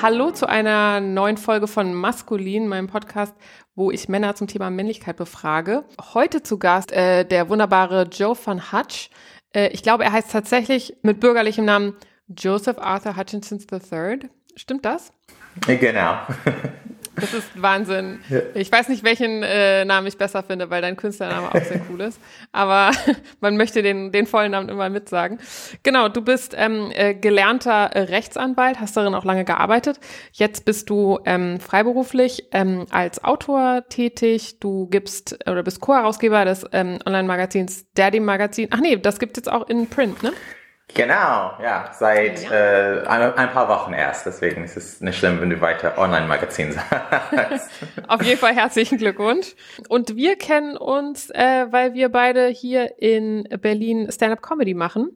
Hallo zu einer neuen Folge von Maskulin, meinem Podcast, wo ich Männer zum Thema Männlichkeit befrage. Heute zu Gast äh, der wunderbare Joe van Hutch. Äh, ich glaube, er heißt tatsächlich mit bürgerlichem Namen Joseph Arthur Hutchinson III. Stimmt das? Genau. Das ist Wahnsinn. Ja. Ich weiß nicht, welchen äh, Namen ich besser finde, weil dein Künstlername auch sehr cool ist. Aber man möchte den, den vollen Namen immer mitsagen. Genau, du bist ähm, äh, gelernter Rechtsanwalt, hast darin auch lange gearbeitet. Jetzt bist du ähm, freiberuflich ähm, als Autor tätig. Du gibst oder bist Co-Herausgeber des ähm, Online-Magazins Daddy Magazin. Ach nee, das gibt jetzt auch in Print, ne? Genau, ja, seit ja. Äh, ein, ein, paar Wochen erst. Deswegen ist es nicht schlimm, wenn du weiter Online-Magazin sagst. Auf jeden Fall herzlichen Glückwunsch. Und wir kennen uns, äh, weil wir beide hier in Berlin Stand-up-Comedy machen.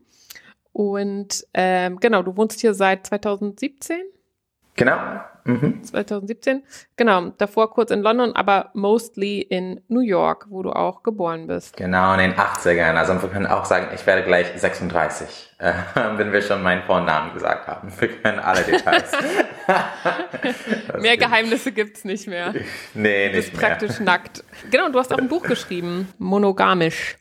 Und ähm, genau, du wohnst hier seit 2017? Genau. Mhm. 2017. Genau, davor kurz in London, aber mostly in New York, wo du auch geboren bist. Genau, in den 80ern. Also wir können auch sagen, ich werde gleich 36, äh, wenn wir schon meinen Vornamen gesagt haben. Wir können alle Details. mehr Geheimnisse gibt's nicht mehr. Nee, nicht Du bist praktisch nackt. Genau, du hast auch ein Buch geschrieben, monogamisch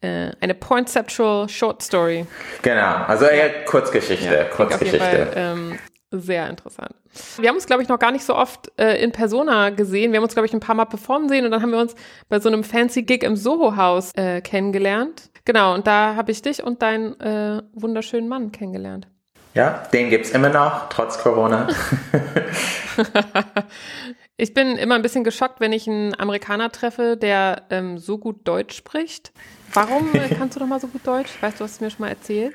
äh, eine Pointsexual Short Story. Genau, also eher Kurzgeschichte. Ja, Kurzgeschichte. Fall, ähm, sehr interessant. Wir haben uns, glaube ich, noch gar nicht so oft äh, in Persona gesehen. Wir haben uns, glaube ich, ein paar Mal performen sehen und dann haben wir uns bei so einem fancy Gig im Soho-Haus äh, kennengelernt. Genau, und da habe ich dich und deinen äh, wunderschönen Mann kennengelernt. Ja, den gibt es immer noch, trotz Corona. ich bin immer ein bisschen geschockt, wenn ich einen Amerikaner treffe, der ähm, so gut Deutsch spricht. Warum äh, kannst du doch mal so gut Deutsch? Weißt du, hast es mir schon mal erzählt?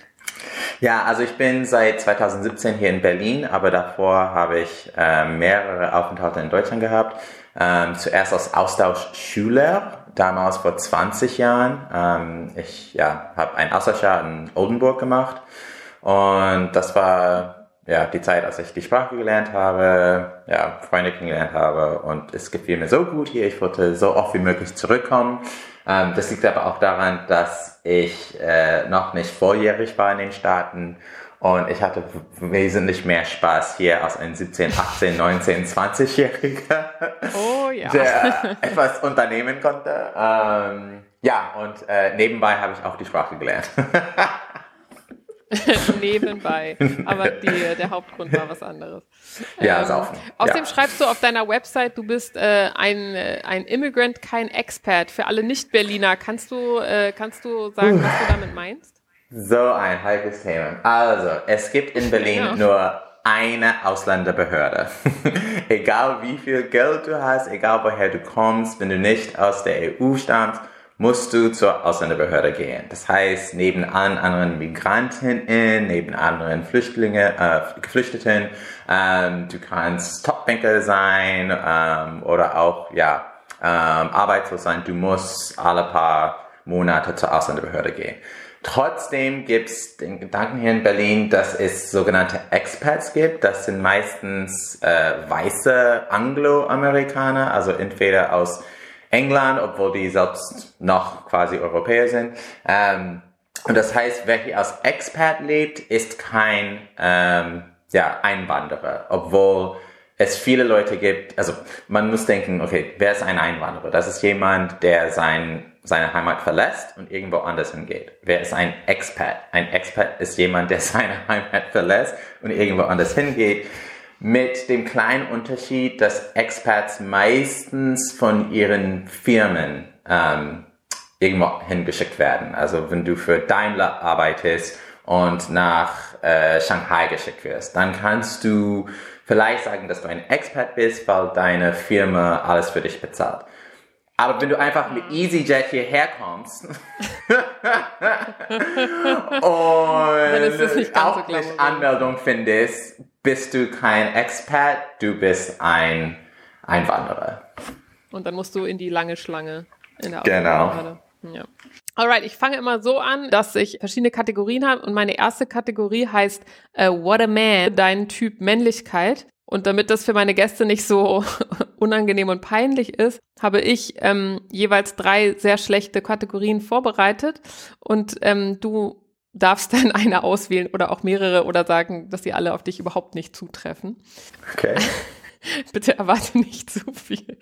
Ja, also ich bin seit 2017 hier in Berlin, aber davor habe ich äh, mehrere Aufenthalte in Deutschland gehabt. Ähm, zuerst als Austauschschüler, damals vor 20 Jahren. Ähm, ich ja, habe ein Austauschjahr in Oldenburg gemacht und das war ja, die Zeit, als ich die Sprache gelernt habe, ja, Freunde kennengelernt habe und es gefiel mir so gut hier. Ich wollte so oft wie möglich zurückkommen. Ähm, das liegt aber auch daran, dass ich äh, noch nicht volljährig war in den Staaten und ich hatte wesentlich mehr Spaß hier als ein 17, 18, 19, 20-Jähriger, oh, ja. der etwas unternehmen konnte. Ähm, ja, und äh, nebenbei habe ich auch die Sprache gelernt. nebenbei. Aber die, der Hauptgrund war was anderes. Ja, ähm, saufen. Außerdem ja. schreibst du auf deiner Website, du bist äh, ein, äh, ein Immigrant, kein Expert. Für alle Nicht-Berliner, kannst du, äh, kannst du sagen, was du damit meinst? So ein heikles Thema. Also, es gibt in Berlin ja. nur eine Ausländerbehörde. egal wie viel Geld du hast, egal woher du kommst, wenn du nicht aus der EU stammst, musst du zur Ausländerbehörde gehen. Das heißt, neben allen anderen Migrantinnen, neben anderen Flüchtlingen, äh, Geflüchteten, ähm, du kannst Topbanker sein ähm, oder auch ja ähm, arbeitslos sein. Du musst alle paar Monate zur Ausländerbehörde gehen. Trotzdem gibt es den Gedanken hier in Berlin, dass es sogenannte Expats gibt. Das sind meistens äh, weiße Angloamerikaner, also entweder aus England, obwohl die selbst noch quasi Europäer sind. Ähm, und das heißt, wer hier als Expat lebt, ist kein ähm, ja, Einwanderer, obwohl es viele Leute gibt, also man muss denken, okay, wer ist ein Einwanderer? Das ist jemand, der sein, seine Heimat verlässt und irgendwo anders hingeht. Wer ist ein Expat? Ein Expat ist jemand, der seine Heimat verlässt und irgendwo anders hingeht mit dem kleinen Unterschied, dass Expats meistens von ihren Firmen ähm, irgendwo hingeschickt werden. Also wenn du für Daimler arbeitest und nach äh, Shanghai geschickt wirst, dann kannst du vielleicht sagen, dass du ein Expat bist, weil deine Firma alles für dich bezahlt. Aber wenn du einfach mit EasyJet hierher kommst und auch nicht Anmeldung findest, bist du kein Expat, du bist ein Einwanderer. Und dann musst du in die lange Schlange in der Genau. Ja. Alright, ich fange immer so an, dass ich verschiedene Kategorien habe und meine erste Kategorie heißt uh, What a Man, dein Typ Männlichkeit. Und damit das für meine Gäste nicht so unangenehm und peinlich ist, habe ich ähm, jeweils drei sehr schlechte Kategorien vorbereitet. Und ähm, du darfst dann eine auswählen oder auch mehrere oder sagen, dass sie alle auf dich überhaupt nicht zutreffen. Okay. Bitte erwarte nicht zu viel.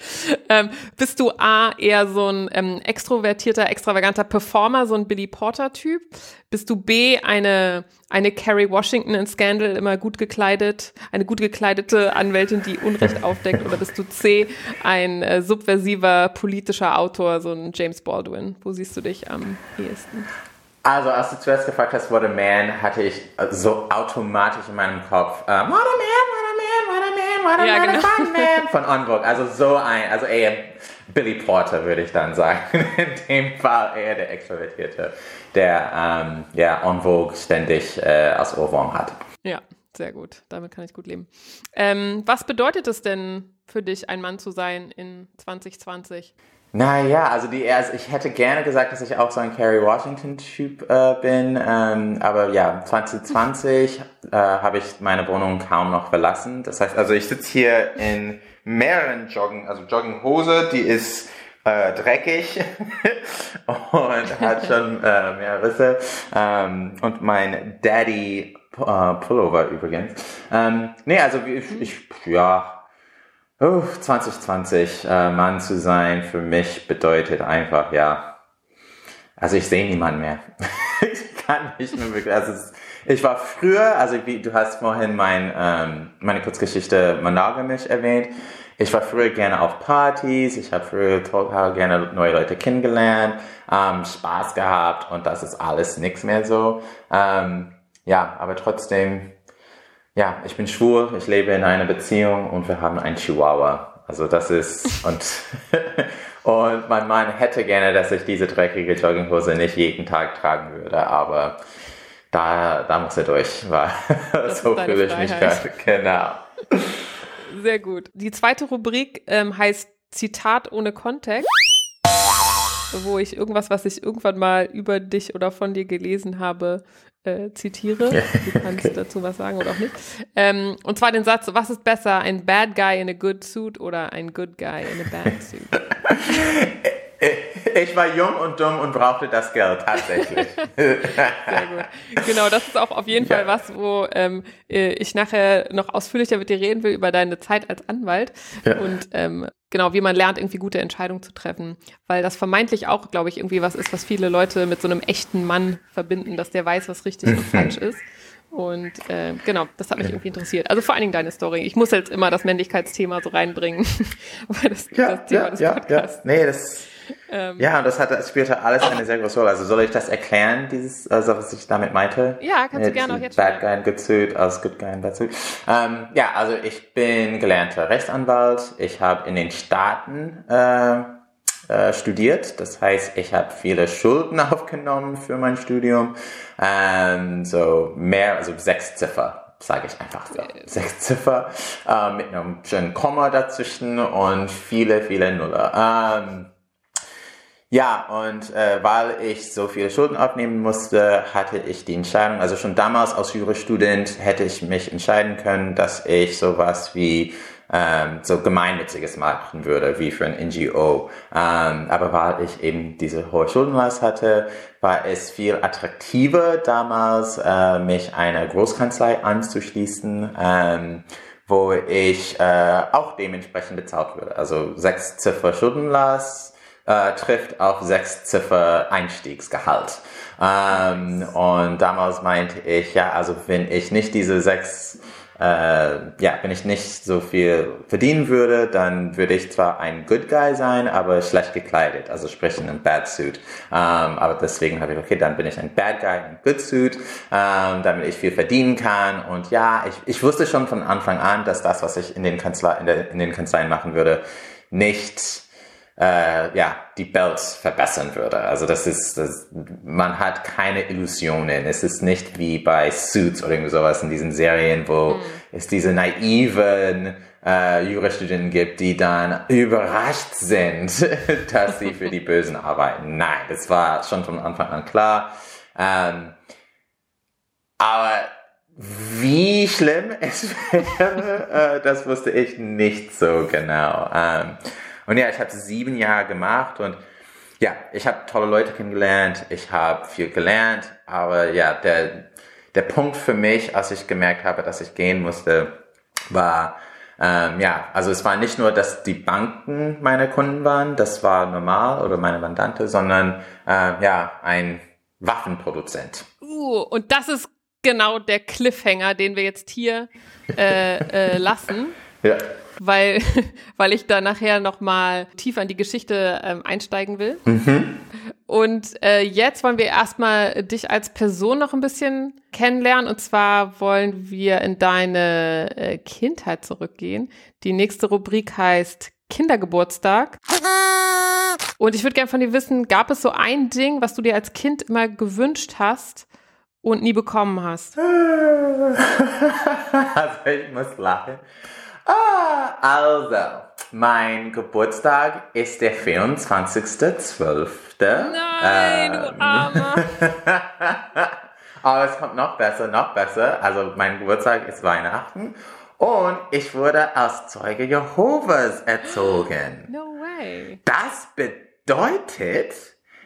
Ähm, bist du A, eher so ein ähm, extrovertierter, extravaganter Performer, so ein Billy Porter-Typ? Bist du B, eine, eine Carrie Washington in Scandal, immer gut gekleidet, eine gut gekleidete Anwältin, die Unrecht aufdeckt? Oder bist du C, ein äh, subversiver politischer Autor, so ein James Baldwin? Wo siehst du dich am ehesten? Also, als du zuerst gefragt hast, what a man, hatte ich so automatisch in meinem Kopf, um, what a man, what a man, what a man, what a ja, man, genau. fun man, von On Vogue. Also so ein, also eher Billy Porter, würde ich dann sagen. In dem Fall eher der Extrovertierte, der ähm, ja On Vogue ständig äh, als Ohrwurm hat. Ja, sehr gut. Damit kann ich gut leben. Ähm, was bedeutet es denn für dich, ein Mann zu sein in 2020? Naja, also die also ich hätte gerne gesagt, dass ich auch so ein Kerry Washington-Typ äh, bin, ähm, aber ja, 2020 äh, habe ich meine Wohnung kaum noch verlassen. Das heißt, also ich sitze hier in mehreren Joggen, also Jogginghose, die ist äh, dreckig und hat schon äh, mehr Risse ähm, und mein Daddy äh, Pullover übrigens. Ähm, nee, also ich, ich ja Oh, 2020 äh, Mann zu sein für mich bedeutet einfach, ja, also ich sehe niemanden mehr. ich kann nicht mehr wirklich, also es, ich war früher, also wie du hast vorhin mein, ähm, meine Kurzgeschichte Monogamisch erwähnt, ich war früher gerne auf Partys, ich habe früher total gerne neue Leute kennengelernt, ähm, Spaß gehabt und das ist alles nichts mehr so. Ähm, ja, aber trotzdem ja, ich bin schwul, ich lebe in einer Beziehung und wir haben einen Chihuahua. Also das ist und und mein Mann hätte gerne, dass ich diese dreckige Jogginghose nicht jeden Tag tragen würde, aber da, da muss er durch, weil so fühle ich mich gerade. Genau. Sehr gut. Die zweite Rubrik ähm, heißt Zitat ohne Kontext, wo ich irgendwas, was ich irgendwann mal über dich oder von dir gelesen habe, äh, zitiere. Du kannst okay. dazu was sagen oder auch nicht. Ähm, und zwar den Satz, was ist besser, ein Bad Guy in a good suit oder ein Good Guy in a bad suit? Ich war jung und dumm und brauchte das Geld, tatsächlich. Sehr gut. Genau, das ist auch auf jeden ja. Fall was, wo ähm, äh, ich nachher noch ausführlicher mit dir reden will über deine Zeit als Anwalt. Ja. Und ähm, genau, wie man lernt, irgendwie gute Entscheidungen zu treffen. Weil das vermeintlich auch, glaube ich, irgendwie was ist, was viele Leute mit so einem echten Mann verbinden, dass der weiß, was richtig und falsch ist. Und äh, genau, das hat mich irgendwie interessiert. Also vor allen Dingen deine Story. Ich muss jetzt immer das Männlichkeitsthema so reinbringen, weil das, ja, das Thema ja, des ja, Podcasts. Ja. Nee, das, ähm, ja, und das, hat, das spielte alles eine sehr große Rolle. Also soll ich das erklären, dieses, also was ich damit meinte? Ja, kannst du gerne auch jetzt Bad Guy and Good Suit als Good Guy Bad Suit. Ähm, ja, also ich bin gelernter Rechtsanwalt. Ich habe in den Staaten äh, äh, studiert. Das heißt, ich habe viele Schulden aufgenommen für mein Studium. Ähm, so mehr, also sechs Ziffer, sage ich einfach so. Sechs Ziffer äh, mit einem schönen Komma dazwischen und viele, viele Nuller. Ähm, ja, und äh, weil ich so viele Schulden aufnehmen musste, hatte ich die Entscheidung, also schon damals als Jurastudent hätte ich mich entscheiden können, dass ich sowas wie ähm, so gemeinnütziges machen würde, wie für ein NGO. Ähm, aber weil ich eben diese hohe Schuldenlast hatte, war es viel attraktiver damals, äh, mich einer Großkanzlei anzuschließen. Ähm, wo ich äh, auch dementsprechend bezahlt würde. Also sechs Ziffer Schuldenlast äh, trifft auf sechs Ziffer Einstiegsgehalt. Ähm, und damals meinte ich, ja, also wenn ich nicht diese sechs äh, ja, wenn ich nicht so viel verdienen würde, dann würde ich zwar ein Good Guy sein, aber schlecht gekleidet, also sprich in einem Bad Suit. Ähm, aber deswegen habe ich, okay, dann bin ich ein Bad Guy in Good Suit, ähm, damit ich viel verdienen kann. Und ja, ich, ich wusste schon von Anfang an, dass das, was ich in den, Kanzler, in, in den Kanzleien machen würde, nicht äh, ja, die Belts verbessern würde. Also das ist, das, man hat keine Illusionen. Es ist nicht wie bei Suits oder irgendwie sowas in diesen Serien, wo mhm. es diese naiven äh, Jurastudenten gibt, die dann überrascht sind, dass sie für die Bösen arbeiten. Nein, das war schon von Anfang an klar. Ähm, aber wie schlimm es wäre, äh, das wusste ich nicht so genau. Ähm, und ja, ich habe sieben Jahre gemacht und ja, ich habe tolle Leute kennengelernt, ich habe viel gelernt, aber ja, der, der Punkt für mich, als ich gemerkt habe, dass ich gehen musste, war, ähm, ja, also es war nicht nur, dass die Banken meine Kunden waren, das war normal oder meine Mandante, sondern äh, ja, ein Waffenproduzent. Uh, und das ist genau der Cliffhanger, den wir jetzt hier äh, äh, lassen. Ja. Weil, weil ich da nachher nochmal tief an die Geschichte ähm, einsteigen will. Mhm. Und äh, jetzt wollen wir erstmal dich als Person noch ein bisschen kennenlernen. Und zwar wollen wir in deine äh, Kindheit zurückgehen. Die nächste Rubrik heißt Kindergeburtstag. Und ich würde gerne von dir wissen, gab es so ein Ding, was du dir als Kind immer gewünscht hast, und nie bekommen hast? also ich muss lachen. Ah, also, mein Geburtstag ist der 24.12. Nein, ähm, du Armer. Aber es kommt noch besser, noch besser. Also mein Geburtstag ist Weihnachten und ich wurde als Zeuge Jehovas erzogen. No way. Das bedeutet,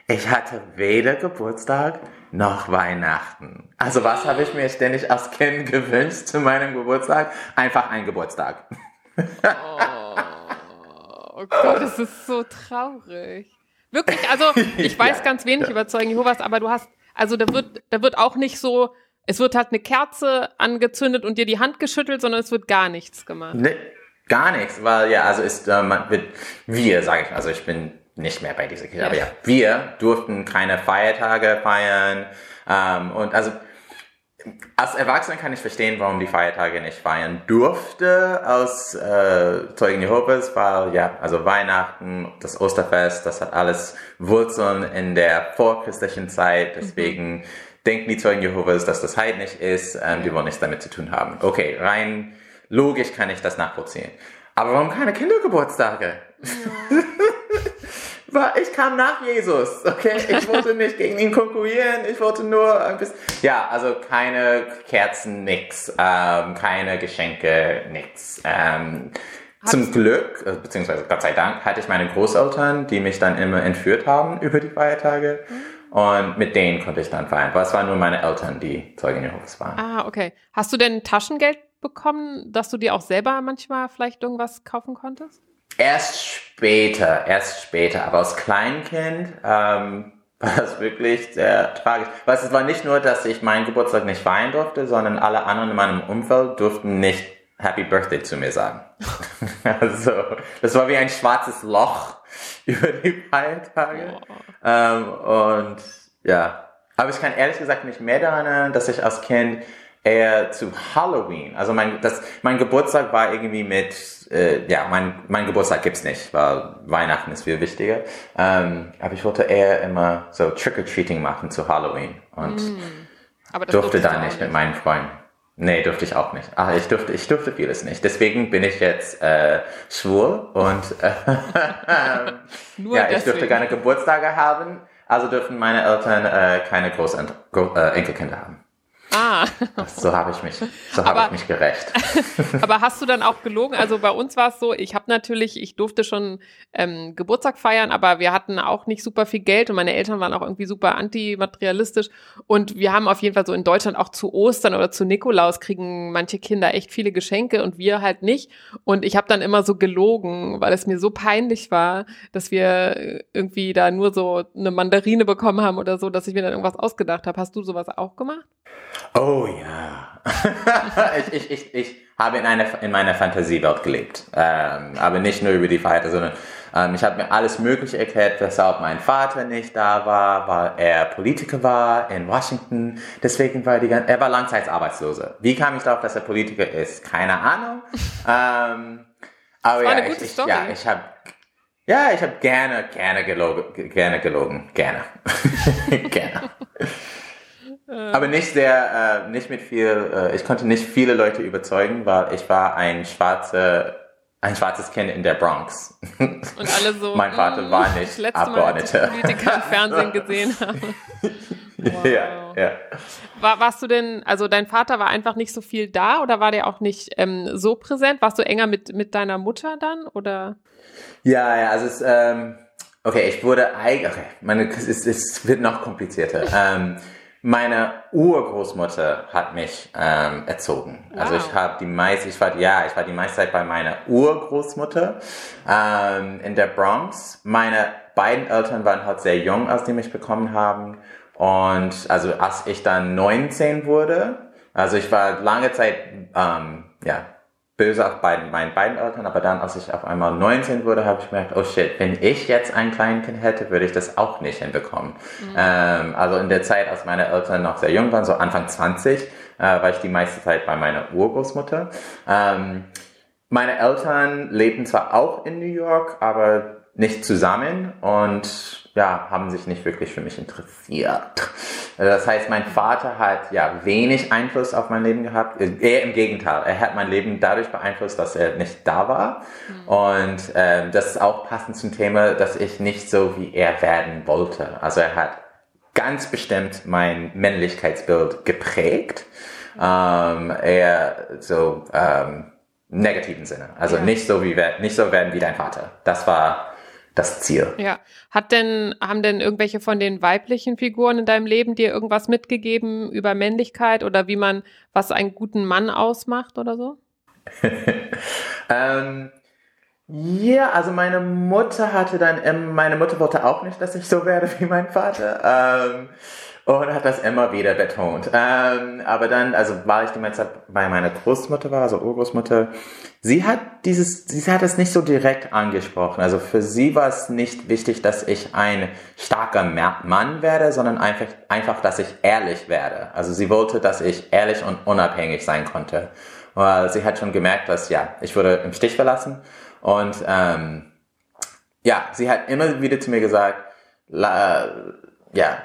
ich hatte weder Geburtstag noch Weihnachten. Also was habe ich mir ständig als Kind gewünscht zu meinem Geburtstag? Einfach ein Geburtstag. Oh, oh Gott, das ist so traurig. Wirklich, also ich weiß ja, ganz wenig über Zeugen Jehovas, aber du hast, also da wird, da wird auch nicht so, es wird halt eine Kerze angezündet und dir die Hand geschüttelt, sondern es wird gar nichts gemacht. Nee, gar nichts, weil ja, also ist, äh, man wird, wir, sage ich, also ich bin nicht mehr bei dieser Kirche. Ja. Aber ja, wir durften keine Feiertage feiern. Ähm, und also als Erwachsener kann ich verstehen, warum die Feiertage nicht feiern durfte aus äh, Zeugen Jehovas, weil ja, also Weihnachten, das Osterfest, das hat alles Wurzeln in der vorchristlichen Zeit. Mhm. Deswegen mhm. denken die Zeugen Jehovas, dass das heidnisch ist. Ähm, die wollen nichts damit zu tun haben. Okay, rein logisch kann ich das nachvollziehen. Aber warum keine Kindergeburtstage? Ja. ich kam nach Jesus, okay? Ich wollte nicht gegen ihn konkurrieren, ich wollte nur ein bisschen, ja, also keine Kerzen, nix, ähm, keine Geschenke, nix. Ähm, zum Glück, äh, beziehungsweise Gott sei Dank, hatte ich meine Großeltern, die mich dann immer entführt haben über die Feiertage. Mhm. Und mit denen konnte ich dann feiern. Aber es waren nur meine Eltern, die Zeugen Jehovas waren. Ah, okay. Hast du denn Taschengeld bekommen, dass du dir auch selber manchmal vielleicht irgendwas kaufen konntest? Erst später, erst später, aber als Kleinkind ähm, war das wirklich sehr tragisch. Weil es war nicht nur, dass ich meinen Geburtstag nicht feiern durfte, sondern alle anderen in meinem Umfeld durften nicht Happy Birthday zu mir sagen. also, das war wie ein schwarzes Loch über die Feiertage. Oh. Ähm, und ja, aber ich kann ehrlich gesagt nicht mehr daran erinnern, dass ich als Kind eher zu Halloween. Also mein, das, mein Geburtstag war irgendwie mit, äh, ja, mein, mein Geburtstag gibt's nicht, weil Weihnachten ist viel wichtiger. Ähm, aber ich wollte eher immer so Trick-or-Treating machen zu Halloween und mm, durfte da nicht mit meinen Freunden. Nee, durfte ich auch nicht. Ach, ich durfte, ich durfte vieles nicht. Deswegen bin ich jetzt äh, schwul und äh, ja, ich durfte keine Geburtstage haben, also dürfen meine Eltern äh, keine Großenkelkinder haben. Ah. So habe ich mich, so habe ich mich gerecht. aber hast du dann auch gelogen? Also bei uns war es so, ich habe natürlich, ich durfte schon ähm, Geburtstag feiern, aber wir hatten auch nicht super viel Geld und meine Eltern waren auch irgendwie super antimaterialistisch und wir haben auf jeden Fall so in Deutschland auch zu Ostern oder zu Nikolaus kriegen manche Kinder echt viele Geschenke und wir halt nicht. Und ich habe dann immer so gelogen, weil es mir so peinlich war, dass wir irgendwie da nur so eine Mandarine bekommen haben oder so, dass ich mir dann irgendwas ausgedacht habe. Hast du sowas auch gemacht? Oh ja. ich, ich, ich, ich habe in, einer, in meiner Fantasiewelt gelebt. Ähm, aber nicht nur über die Feiertage, sondern ähm, ich habe mir alles Mögliche erklärt, weshalb mein Vater nicht da war, weil er Politiker war in Washington. Deswegen war die ganze, er war Langzeitarbeitsloser. Wie kam ich darauf, dass er Politiker ist? Keine Ahnung. ähm, aber ja, ich, ich, ja, ich habe ja, ich habe gerne, gerne gelogen, gerne gelogen, gerne, gerne. Aber nicht sehr, äh, nicht mit viel, äh, ich konnte nicht viele Leute überzeugen, weil ich war ein schwarzer, ein schwarzes Kind in der Bronx. Und alle so, mein Vater mm, war nicht das Abgeordneter. Mal, als ich Politiker im Fernsehen gesehen habe. Wow. Ja, ja. War, warst du denn, also dein Vater war einfach nicht so viel da oder war der auch nicht ähm, so präsent? Warst du enger mit, mit deiner Mutter dann oder? Ja, ja, also es, ähm, okay, ich wurde eigentlich, okay, meine, es, es wird noch komplizierter. ähm, meine Urgroßmutter hat mich ähm, erzogen. Also wow. Also ich habe die meiste, ich war ja, ich war die meiste Zeit bei meiner Urgroßmutter ähm, in der Bronx. Meine beiden Eltern waren halt sehr jung, als die mich bekommen haben. Und also als ich dann 19 wurde, also ich war lange Zeit ähm, ja böse auf beiden, meinen beiden Eltern, aber dann, als ich auf einmal 19 wurde, habe ich gemerkt, oh shit, wenn ich jetzt ein Kleinkind hätte, würde ich das auch nicht hinbekommen. Mhm. Ähm, also in der Zeit, als meine Eltern noch sehr jung waren, so Anfang 20, äh, war ich die meiste Zeit bei meiner Urgroßmutter. Ähm, meine Eltern lebten zwar auch in New York, aber nicht zusammen und ja, haben sich nicht wirklich für mich interessiert. Das heißt, mein Vater hat ja wenig Einfluss auf mein Leben gehabt. Eher im Gegenteil. Er hat mein Leben dadurch beeinflusst, dass er nicht da war. Mhm. Und ähm, das ist auch passend zum Thema, dass ich nicht so wie er werden wollte. Also er hat ganz bestimmt mein Männlichkeitsbild geprägt. Ähm, eher so ähm, negativen Sinne. Also ja. nicht so wie nicht so werden wie dein Vater. Das war das Ziel. Ja. Hat denn, haben denn irgendwelche von den weiblichen Figuren in deinem Leben dir irgendwas mitgegeben über Männlichkeit oder wie man, was einen guten Mann ausmacht oder so? ähm, ja, also meine Mutter hatte dann, ähm, meine Mutter wollte auch nicht, dass ich so werde wie mein Vater. Ähm, und hat das immer wieder betont. Ähm, aber dann, also war ich die ganze Zeit bei meiner Großmutter war, also Urgroßmutter, sie hat dieses, sie hat es nicht so direkt angesprochen. Also für sie war es nicht wichtig, dass ich ein starker Mann werde, sondern einfach, einfach, dass ich ehrlich werde. Also sie wollte, dass ich ehrlich und unabhängig sein konnte. Weil sie hat schon gemerkt, dass ja, ich wurde im Stich verlassen und ähm, ja, sie hat immer wieder zu mir gesagt, la, ja,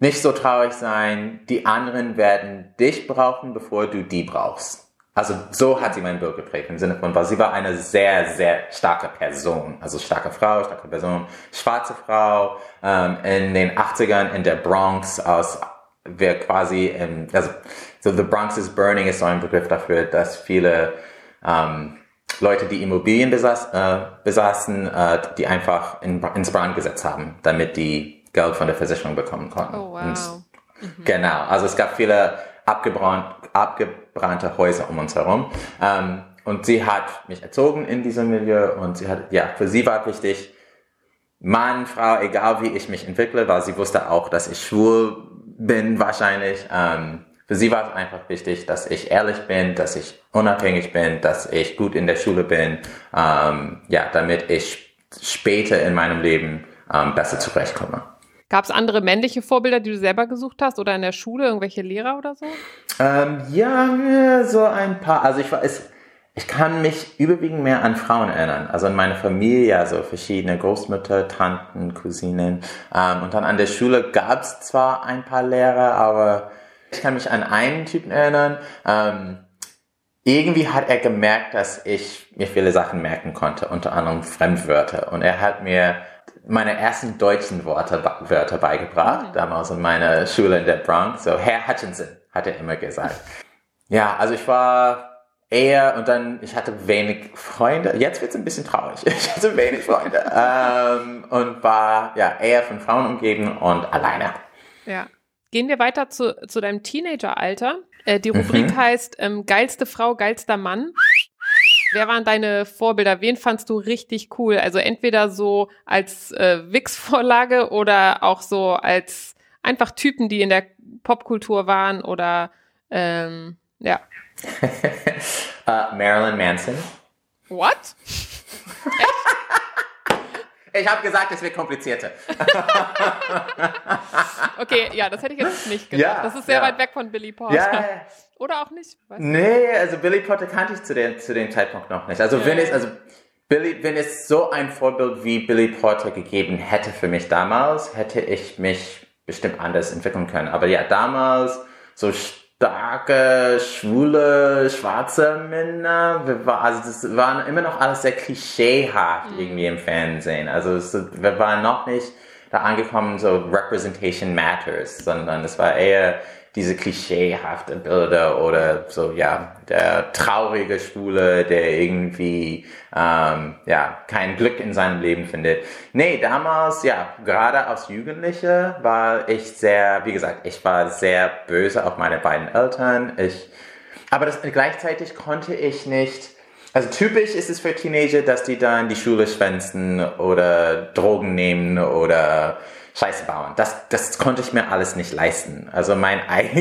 nicht so traurig sein, die anderen werden dich brauchen, bevor du die brauchst. Also so hat sie mein Bild geprägt im Sinne von, weil sie war eine sehr, sehr starke Person. Also starke Frau, starke Person, schwarze Frau, ähm, in den 80ern in der Bronx aus, wir quasi, in, also so the Bronx is burning ist so ein Begriff dafür, dass viele ähm, Leute, die Immobilien besaß, äh, besaßen, äh, die einfach in, ins Brand gesetzt haben, damit die Geld von der Versicherung bekommen konnten. Oh, wow. Mhm. Genau, also es gab viele abgebrannt, abgebrannte Häuser um uns herum. Ähm, und sie hat mich erzogen in diesem Milieu und sie hat, ja, für sie war wichtig, Mann, Frau, egal wie ich mich entwickle, weil sie wusste auch, dass ich schwul bin wahrscheinlich. Ähm, für sie war es einfach wichtig, dass ich ehrlich bin, dass ich unabhängig bin, dass ich gut in der Schule bin, ähm, ja, damit ich später in meinem Leben ähm, besser zurechtkomme. Gab es andere männliche Vorbilder, die du selber gesucht hast oder in der Schule, irgendwelche Lehrer oder so? Ähm, ja, so ein paar. Also ich weiß, ich kann mich überwiegend mehr an Frauen erinnern. Also in meiner Familie, also verschiedene Großmütter, Tanten, Cousinen. Ähm, und dann an der Schule gab es zwar ein paar Lehrer, aber ich kann mich an einen Typen erinnern. Ähm, irgendwie hat er gemerkt, dass ich mir viele Sachen merken konnte, unter anderem Fremdwörter. Und er hat mir meine ersten deutschen Worte, Wörter beigebracht, mhm. damals in meiner Schule in der Bronx. So, Herr Hutchinson, hat er immer gesagt. Ja, also ich war eher und dann, ich hatte wenig Freunde. Jetzt wird es ein bisschen traurig. Ich hatte wenig Freunde. ähm, und war ja eher von Frauen umgeben und alleine. Ja. Gehen wir weiter zu, zu deinem Teenageralter. Äh, die Rubrik mhm. heißt ähm, Geilste Frau, geilster Mann. Wer waren deine Vorbilder? Wen fandst du richtig cool? Also entweder so als äh, Wix-Vorlage oder auch so als einfach Typen, die in der Popkultur waren oder ähm, ja. uh, Marilyn Manson. What? Ich habe gesagt, es wird komplizierter. okay, ja, das hätte ich jetzt nicht gedacht. Ja, das ist sehr ja. weit weg von Billy Porter. Ja, Oder auch nicht? Weiß nee, also Billy Porter kannte ich zu, den, zu dem Zeitpunkt noch nicht. Also wenn es, also Billy, wenn es so ein Vorbild wie Billy Porter gegeben hätte für mich damals, hätte ich mich bestimmt anders entwickeln können. Aber ja, damals so starke, schwule, schwarze Männer. Wir war, also das waren immer noch alles sehr klischeehaft mhm. irgendwie im Fernsehen. Also es, wir waren noch nicht da angekommen, so Representation Matters, sondern es war eher diese klischeehafte Bilder oder so, ja, der traurige Schwule, der irgendwie, ähm, ja, kein Glück in seinem Leben findet. Nee, damals, ja, gerade als Jugendliche war ich sehr, wie gesagt, ich war sehr böse auf meine beiden Eltern. Ich, aber das, gleichzeitig konnte ich nicht, also typisch ist es für Teenager, dass die dann die Schule schwänzen oder Drogen nehmen oder Scheiße bauen. Das, das konnte ich mir alles nicht leisten. Also mein,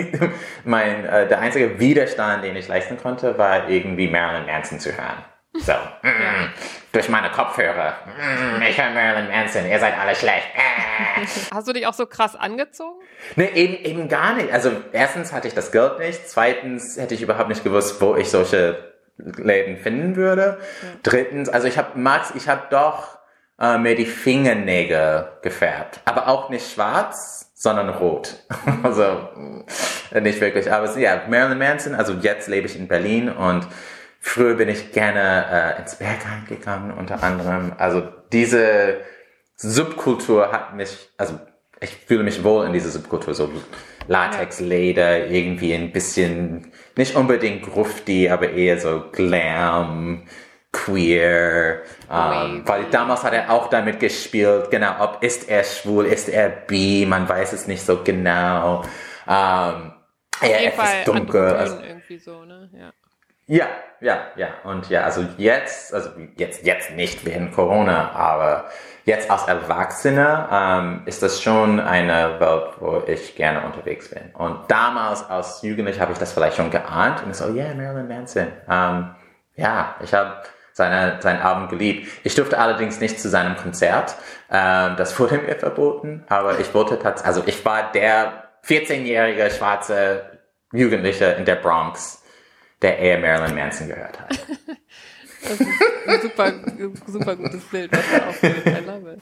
mein äh, der einzige Widerstand, den ich leisten konnte, war irgendwie Marilyn Manson zu hören. So, mm, durch meine Kopfhörer. Mm, ich höre Marilyn Manson, ihr seid alle schlecht. Äh. Hast du dich auch so krass angezogen? Nee, eben, eben gar nicht. Also erstens hatte ich das Geld nicht. Zweitens hätte ich überhaupt nicht gewusst, wo ich solche Läden finden würde. Ja. Drittens, also ich habe Max, ich habe doch äh, mir die Fingernägel gefärbt. Aber auch nicht schwarz, sondern rot. also äh, nicht wirklich. Aber ja, Marilyn Manson, also jetzt lebe ich in Berlin und früher bin ich gerne äh, ins Bergheim gegangen, unter anderem. Also diese Subkultur hat mich, also ich fühle mich wohl in dieser Subkultur, so Latexleder, irgendwie ein bisschen, nicht unbedingt grufti, aber eher so Glam, queer, ähm, weil damals hat er auch damit gespielt, genau, ob ist er schwul, ist er bi, man weiß es nicht so genau. Ähm, er ist Fall dunkel. Also, irgendwie so, ne? Ja. Ja, ja, ja. Und ja, also jetzt, also jetzt, jetzt nicht während Corona, aber jetzt als Erwachsener ähm, ist das schon eine Welt, wo ich gerne unterwegs bin. Und damals als Jugendlich habe ich das vielleicht schon geahnt und so, yeah, Marilyn Manson. Ähm, ja, ich habe seine, seinen Abend geliebt. Ich durfte allerdings nicht zu seinem Konzert. Ähm, das wurde mir verboten, aber ich wollte tatsächlich, also ich war der 14-jährige schwarze Jugendliche in der Bronx, der eher Marilyn Manson gehört hat. das ist ein super, super gutes Bild, was da aufgeht. I love it.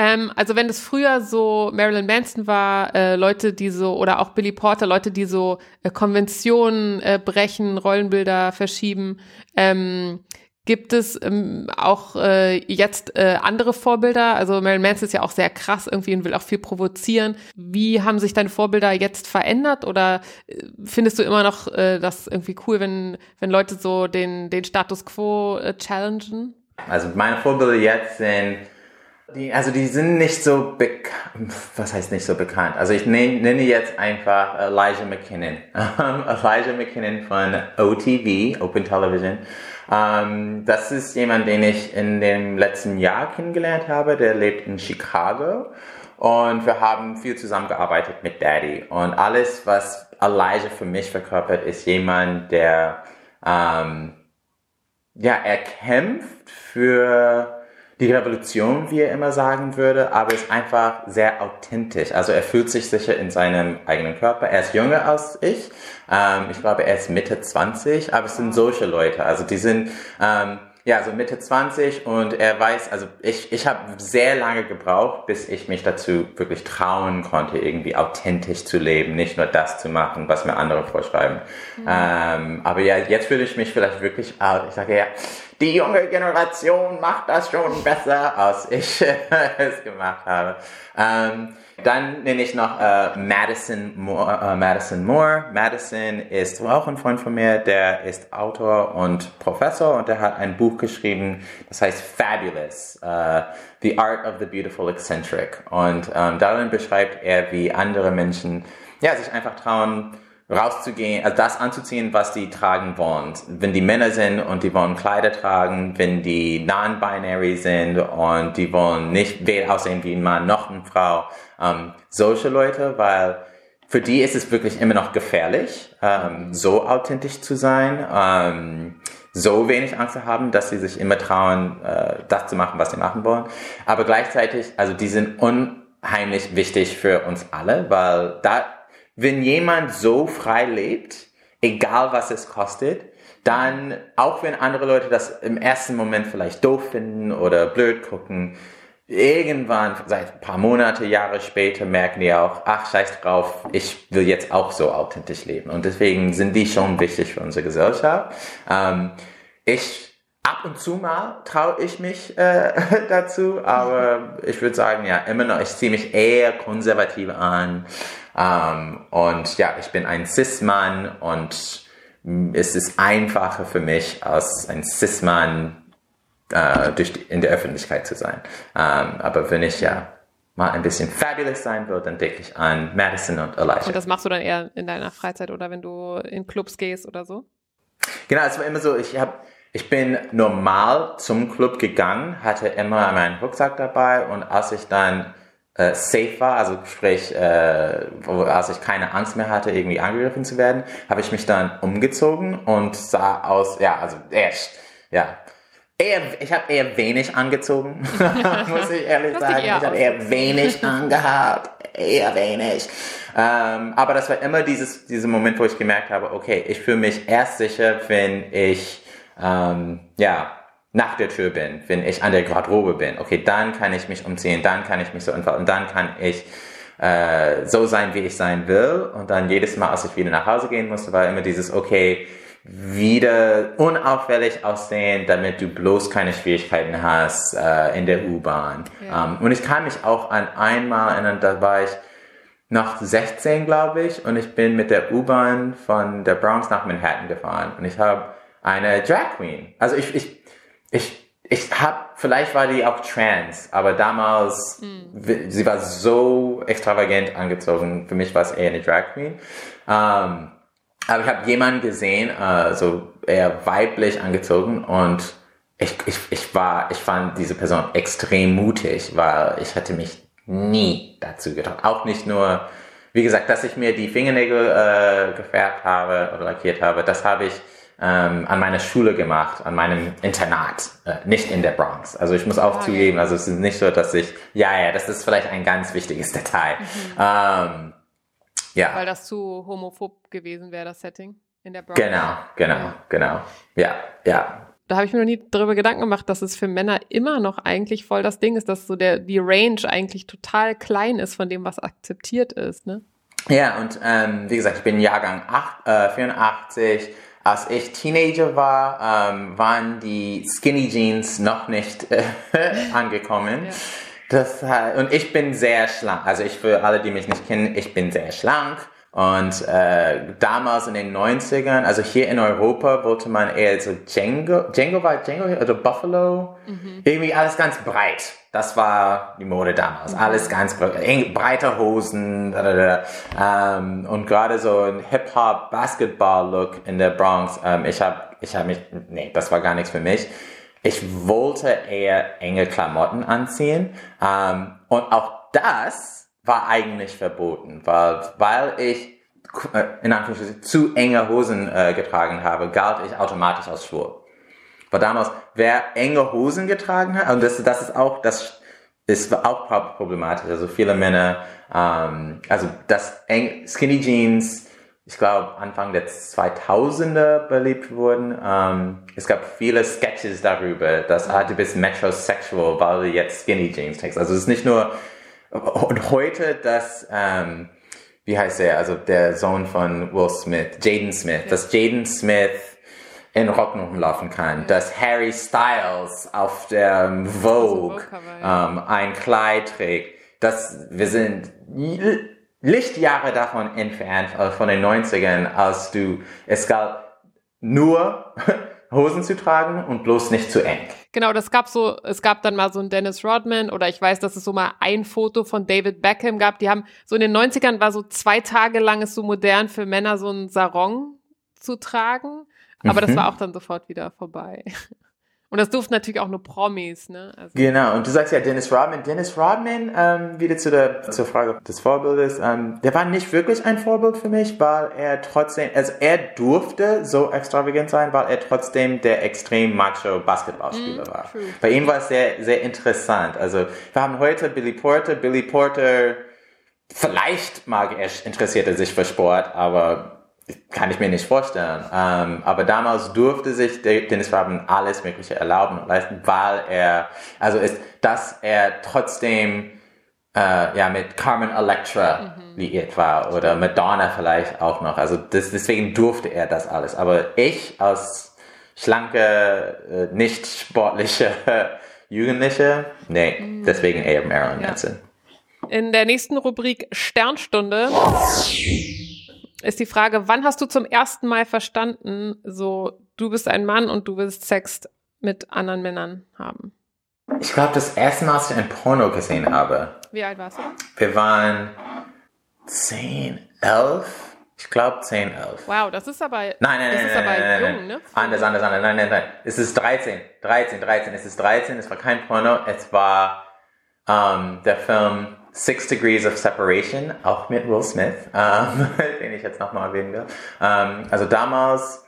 Ähm, also wenn es früher so Marilyn Manson war, äh, Leute, die so, oder auch Billy Porter, Leute, die so äh, Konventionen äh, brechen, Rollenbilder verschieben, ähm, Gibt es ähm, auch äh, jetzt äh, andere Vorbilder? Also Marilyn Manson ist ja auch sehr krass irgendwie und will auch viel provozieren. Wie haben sich deine Vorbilder jetzt verändert? Oder äh, findest du immer noch äh, das irgendwie cool, wenn, wenn Leute so den, den Status quo äh, challengen? Also meine Vorbilder jetzt sind die, also die sind nicht so bekannt, was heißt nicht so bekannt? Also ich nenne, nenne jetzt einfach Elijah McKinnon. Elijah McKinnon von OTV, Open Television. Ähm, das ist jemand, den ich in dem letzten Jahr kennengelernt habe. Der lebt in Chicago. Und wir haben viel zusammengearbeitet mit Daddy. Und alles, was Elijah für mich verkörpert, ist jemand, der, ähm, ja, er kämpft für die Revolution, wie er immer sagen würde, aber ist einfach sehr authentisch. Also er fühlt sich sicher in seinem eigenen Körper. Er ist jünger als ich. Ähm, ich glaube, er ist Mitte 20, aber es sind solche Leute. Also die sind ähm, ja so Mitte 20 und er weiß, also ich, ich habe sehr lange gebraucht, bis ich mich dazu wirklich trauen konnte, irgendwie authentisch zu leben, nicht nur das zu machen, was mir andere vorschreiben. Mhm. Ähm, aber ja, jetzt fühle ich mich vielleicht wirklich out. Ich sage ja, die junge Generation macht das schon besser, als ich es gemacht habe. Ähm, dann nenne ich noch äh, Madison, Moore, äh, Madison Moore. Madison ist auch ein Freund von mir, der ist Autor und Professor und der hat ein Buch geschrieben, das heißt Fabulous, uh, The Art of the Beautiful Eccentric. Und ähm, darin beschreibt er, wie andere Menschen ja, sich einfach trauen, rauszugehen, also das anzuziehen, was die tragen wollen. Wenn die Männer sind und die wollen Kleider tragen, wenn die non-binary sind und die wollen nicht weder aussehen wie ein Mann noch eine Frau, ähm, solche Leute, weil für die ist es wirklich immer noch gefährlich, ähm, so authentisch zu sein, ähm, so wenig Angst zu haben, dass sie sich immer trauen, äh, das zu machen, was sie machen wollen. Aber gleichzeitig, also die sind unheimlich wichtig für uns alle, weil da wenn jemand so frei lebt, egal was es kostet, dann, auch wenn andere Leute das im ersten Moment vielleicht doof finden oder blöd gucken, irgendwann, seit ein paar Monate, Jahre später, merken die auch, ach, scheiß drauf, ich will jetzt auch so authentisch leben. Und deswegen sind die schon wichtig für unsere Gesellschaft. Ähm, ich ab und zu mal traue ich mich äh, dazu, aber ich würde sagen, ja, immer noch, ich ziehe mich eher konservativ an. Ähm, und ja, ich bin ein Cis-Mann und es ist einfacher für mich, als ein Cis-Mann äh, durch die, in der Öffentlichkeit zu sein. Ähm, aber wenn ich ja mal ein bisschen fabulous sein will, dann denke ich an Madison und Elijah. Und das machst du dann eher in deiner Freizeit oder wenn du in Clubs gehst oder so? Genau, es war immer so, ich habe ich bin normal zum Club gegangen, hatte immer meinen Rucksack dabei und als ich dann äh, safe war, also sprich, äh, als ich keine Angst mehr hatte, irgendwie angegriffen zu werden, habe ich mich dann umgezogen und sah aus, ja, also echt, ja, eher, ich habe eher wenig angezogen, muss ich ehrlich sagen. Ich habe eher wenig angehabt, eher wenig. Ähm, aber das war immer dieses, dieser Moment, wo ich gemerkt habe, okay, ich fühle mich erst sicher, wenn ich ähm, ja, nach der Tür bin, wenn ich an der Garderobe bin, okay, dann kann ich mich umziehen, dann kann ich mich so entfalten, dann kann ich äh, so sein, wie ich sein will. Und dann jedes Mal, als ich wieder nach Hause gehen musste, war immer dieses, okay, wieder unauffällig aussehen, damit du bloß keine Schwierigkeiten hast äh, in der U-Bahn. Ja. Ähm, und ich kann mich auch an einmal erinnern, da war ich noch 16, glaube ich, und ich bin mit der U-Bahn von der Bronx nach Manhattan gefahren. Und ich habe eine Drag Queen. Also ich, ich, ich, ich hab, vielleicht war die auch trans, aber damals, mm. sie war so extravagant angezogen. Für mich war es eher eine Drag Queen. Ähm, aber ich habe jemanden gesehen, äh, so eher weiblich angezogen und ich, ich, ich war, ich fand diese Person extrem mutig, weil ich hatte mich nie dazu getraut. Auch nicht nur, wie gesagt, dass ich mir die Fingernägel äh, gefärbt habe oder lackiert habe, das habe ich ähm, an meiner Schule gemacht, an meinem Internat, äh, nicht in der Bronx. Also ich muss auch okay. zugeben, also es ist nicht so, dass ich, ja, ja, das ist vielleicht ein ganz wichtiges Detail. Mhm. Ähm, ja. Weil das zu homophob gewesen wäre, das Setting in der Bronx. Genau, genau, genau. Ja, ja. Da habe ich mir noch nie darüber Gedanken gemacht, dass es für Männer immer noch eigentlich voll das Ding ist, dass so der, die Range eigentlich total klein ist von dem, was akzeptiert ist, ne? Ja, und ähm, wie gesagt, ich bin Jahrgang 8, äh, 84 als ich Teenager war, ähm, waren die Skinny Jeans noch nicht äh, angekommen. Ja. Das, und ich bin sehr schlank. Also ich für alle, die mich nicht kennen, ich bin sehr schlank. Und äh, damals in den 90ern, also hier in Europa, wollte man eher so Django, Django war Django oder Buffalo, mhm. irgendwie alles ganz breit. Das war die Mode damals. Mhm. Alles ganz breit, breite Hosen, da, da, da. Ähm, und gerade so ein Hip-Hop, Basketball-Look in der Bronx. Ähm, ich habe ich hab mich, nee, das war gar nichts für mich. Ich wollte eher enge Klamotten anziehen. Ähm, und auch das war eigentlich verboten, weil, weil ich äh, in Anführungszeichen zu enge Hosen äh, getragen habe, galt ich automatisch als schwul. War damals, wer enge Hosen getragen hat, und das, das ist auch, das ist auch problematisch. Also viele Männer, ähm, also das eng, Skinny Jeans, ich glaube Anfang der 2000er beliebt wurden. Ähm, es gab viele Sketches darüber, dass ah, du bist metrosexual, weil du jetzt Skinny Jeans trägst. Also es ist nicht nur und heute das, ähm, wie heißt er, also der Sohn von Will Smith, Jaden Smith, ja. dass Jaden Smith in Rocken rumlaufen kann, dass Harry Styles auf der Vogue ähm, ein Kleid trägt, dass wir sind Lichtjahre davon entfernt, äh, von den 90ern, als du, es gab nur Hosen zu tragen und bloß nicht zu eng. Genau, das gab so, es gab dann mal so ein Dennis Rodman oder ich weiß, dass es so mal ein Foto von David Beckham gab. Die haben so in den 90ern war so zwei Tage lang ist so modern für Männer so ein Sarong zu tragen. Aber mhm. das war auch dann sofort wieder vorbei. Und das durften natürlich auch nur Promis, ne? Also genau, und du sagst ja Dennis Rodman. Dennis Rodman, ähm, wieder zu der, zur Frage des Vorbildes, ähm, der war nicht wirklich ein Vorbild für mich, weil er trotzdem, also er durfte so extravagant sein, weil er trotzdem der extrem macho Basketballspieler mm, war. True. Bei ihm war es sehr, sehr interessant. Also wir haben heute Billy Porter. Billy Porter, vielleicht mag er, interessiert er sich für Sport, aber kann ich mir nicht vorstellen. Ähm, aber damals durfte sich Dennis Rodman alles Mögliche erlauben und leisten, weil er, also ist, dass er trotzdem äh, ja mit Carmen Electra mhm. liiert war oder Madonna vielleicht auch noch. Also das, deswegen durfte er das alles. Aber ich als schlanke, äh, nicht sportliche Jugendliche. Nee, mhm. deswegen eher Marilyn Manson. Ja. In der nächsten Rubrik Sternstunde ist die Frage, wann hast du zum ersten Mal verstanden, so du bist ein Mann und du willst Sex mit anderen Männern haben? Ich glaube, das erste Mal, als ich ein Porno gesehen habe. Wie alt warst du? Wir waren 10, 11. Ich glaube 10, 11. Wow, das ist aber, nein, nein, das nein, ist nein, aber nein, jung, ne? Anders, anders, anders. Nein, nein, nein. Es ist 13. 13, 13. Es ist 13. Es war kein Porno. Es war um, der Film Six Degrees of Separation, auch mit Will Smith, um, den ich jetzt nochmal erwähnen will. Um, also damals,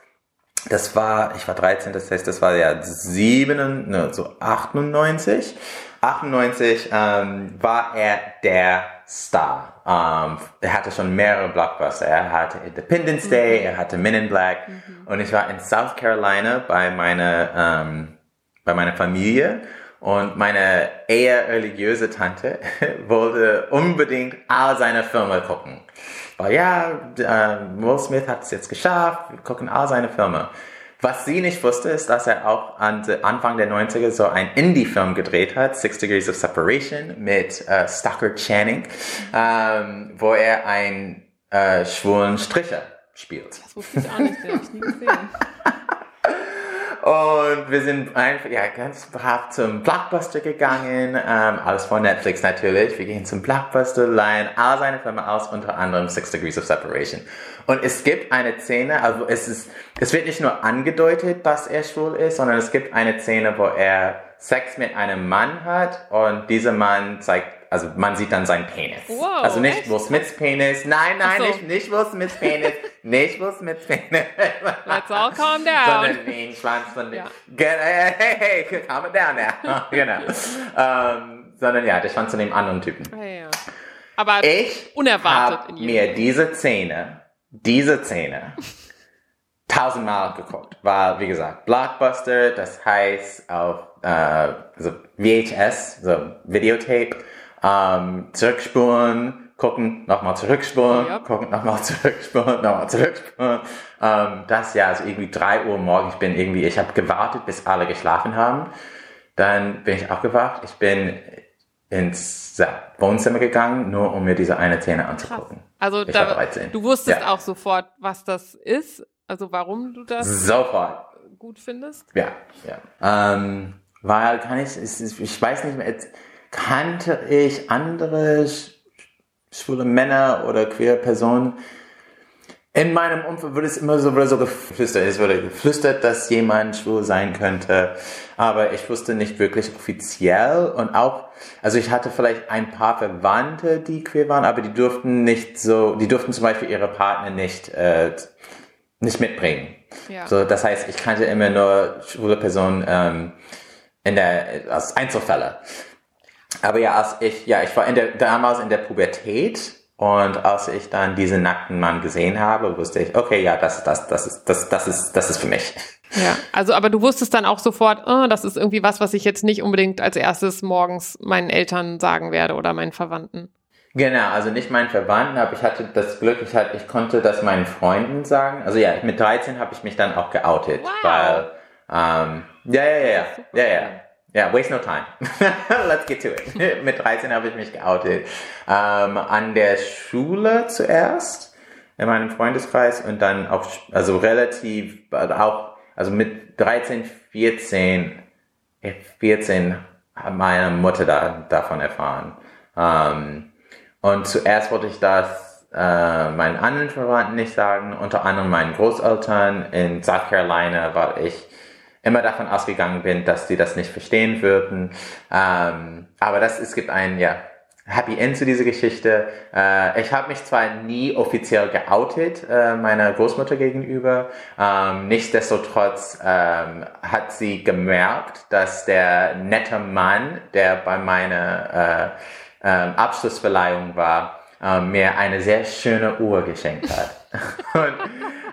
das war, ich war 13, das heißt, das war ja 7, ne, so 98. 98 war er der Star. Um, er hatte schon mehrere Blockbuster. Er hatte Independence Day, mhm. er hatte Men in Black. Mhm. Und ich war in South Carolina bei meiner, um, bei meiner Familie. Und meine eher religiöse Tante wollte unbedingt all seine Filme gucken. Weil ja, äh, Will Smith hat es jetzt geschafft, wir gucken all seine Filme. Was sie nicht wusste, ist, dass er auch an Anfang der 90er so einen Indie-Film gedreht hat, Six Degrees of Separation, mit äh, Stockard Channing, ähm, wo er einen äh, schwulen Stricher spielt. Das wusste ich auch nicht, den habe ich nie gesehen. Und wir sind einfach, ja, ganz brav zum Blockbuster gegangen. Ähm, alles von Netflix natürlich. Wir gehen zum Blockbuster, leihen all seine Filme aus, unter anderem Six Degrees of Separation. Und es gibt eine Szene, also es ist, es wird nicht nur angedeutet, dass er schwul ist, sondern es gibt eine Szene, wo er Sex mit einem Mann hat und dieser Mann zeigt also man sieht dann seinen Penis. Wow, also nicht echt? Will Smiths Penis. Nein, nein, so. nicht, nicht Will Smiths Penis. nicht Will Smiths Penis. Let's all calm down. Sondern den Schwanz von Ja. Hey, hey, hey, calm it down now. genau. ähm, sondern ja, der Schwanz von dem anderen Typen. Ja, ja. Aber Ich unerwartet jedem mir diese Szene, diese Szene tausendmal geguckt. War, wie gesagt, Blockbuster, das heißt auf äh, also VHS, so Videotape, ähm, zurückspulen, gucken, nochmal zurückspulen, Yep. gucken, nochmal zurückspulen, nochmal zurückspulen. Ähm, das ja, also irgendwie drei Uhr morgens, ich bin irgendwie, ich habe gewartet, bis alle geschlafen haben. Dann bin ich aufgewacht, ich bin ins ja, Wohnzimmer gegangen, nur um mir diese eine Szene Krass. anzugucken. Also Ich war da, 13. du wusstest Ja. auch sofort, was das ist, also warum du das Sofort. gut findest. Ja, ja. Ähm, weil kann ich, ich weiß nicht mehr, jetzt kannte ich andere sch- schwule Männer oder queer Personen. In meinem Umfeld wurde es immer so, wurde so geflüstert. Es wurde geflüstert, dass jemand schwul sein könnte. Aber ich wusste nicht wirklich offiziell. Und auch, also ich hatte vielleicht ein paar Verwandte, die queer waren, aber die durften nicht so, die durften zum Beispiel ihre Partner nicht, äh, nicht mitbringen. Ja. So, das heißt, ich kannte immer nur schwule Personen ähm, in der, als Einzelfälle. Aber ja, als ich, ja, ich war in der, damals in der Pubertät und als ich dann diesen nackten Mann gesehen habe, wusste ich, okay, ja, das, das, das ist, das, das ist, das ist für mich. Ja, also aber du wusstest dann auch sofort, oh, das ist irgendwie was, was ich jetzt nicht unbedingt als erstes morgens meinen Eltern sagen werde oder meinen Verwandten. Genau, also nicht meinen Verwandten, aber ich hatte das Glück, ich, hatte, ich konnte das meinen Freunden sagen. Also ja, mit 13 habe ich mich dann auch geoutet, Wow. weil, ähm, ja, ja, ja, ja, ja, ja. Ja, waste no time. Let's get to it. Mit 13 habe ich mich geoutet. Ähm, an der Schule zuerst, in meinem Freundeskreis und dann auch, also relativ, also auch, also mit 13, 14, äh, 14 hat meine Mutter da, davon erfahren. Ähm, und zuerst wollte ich das äh, meinen anderen Verwandten nicht sagen, unter anderem meinen Großeltern. In South Carolina war ich immer davon ausgegangen bin, dass die das nicht verstehen würden. Ähm, aber das, es gibt ein, ja, Happy End zu dieser Geschichte. Äh, ich habe mich zwar nie offiziell geoutet äh, meiner Großmutter gegenüber, ähm, nichtsdestotrotz ähm, hat sie gemerkt, dass der nette Mann, der bei meiner äh, ähm, Abschlussverleihung war, äh, mir eine sehr schöne Uhr geschenkt hat. Und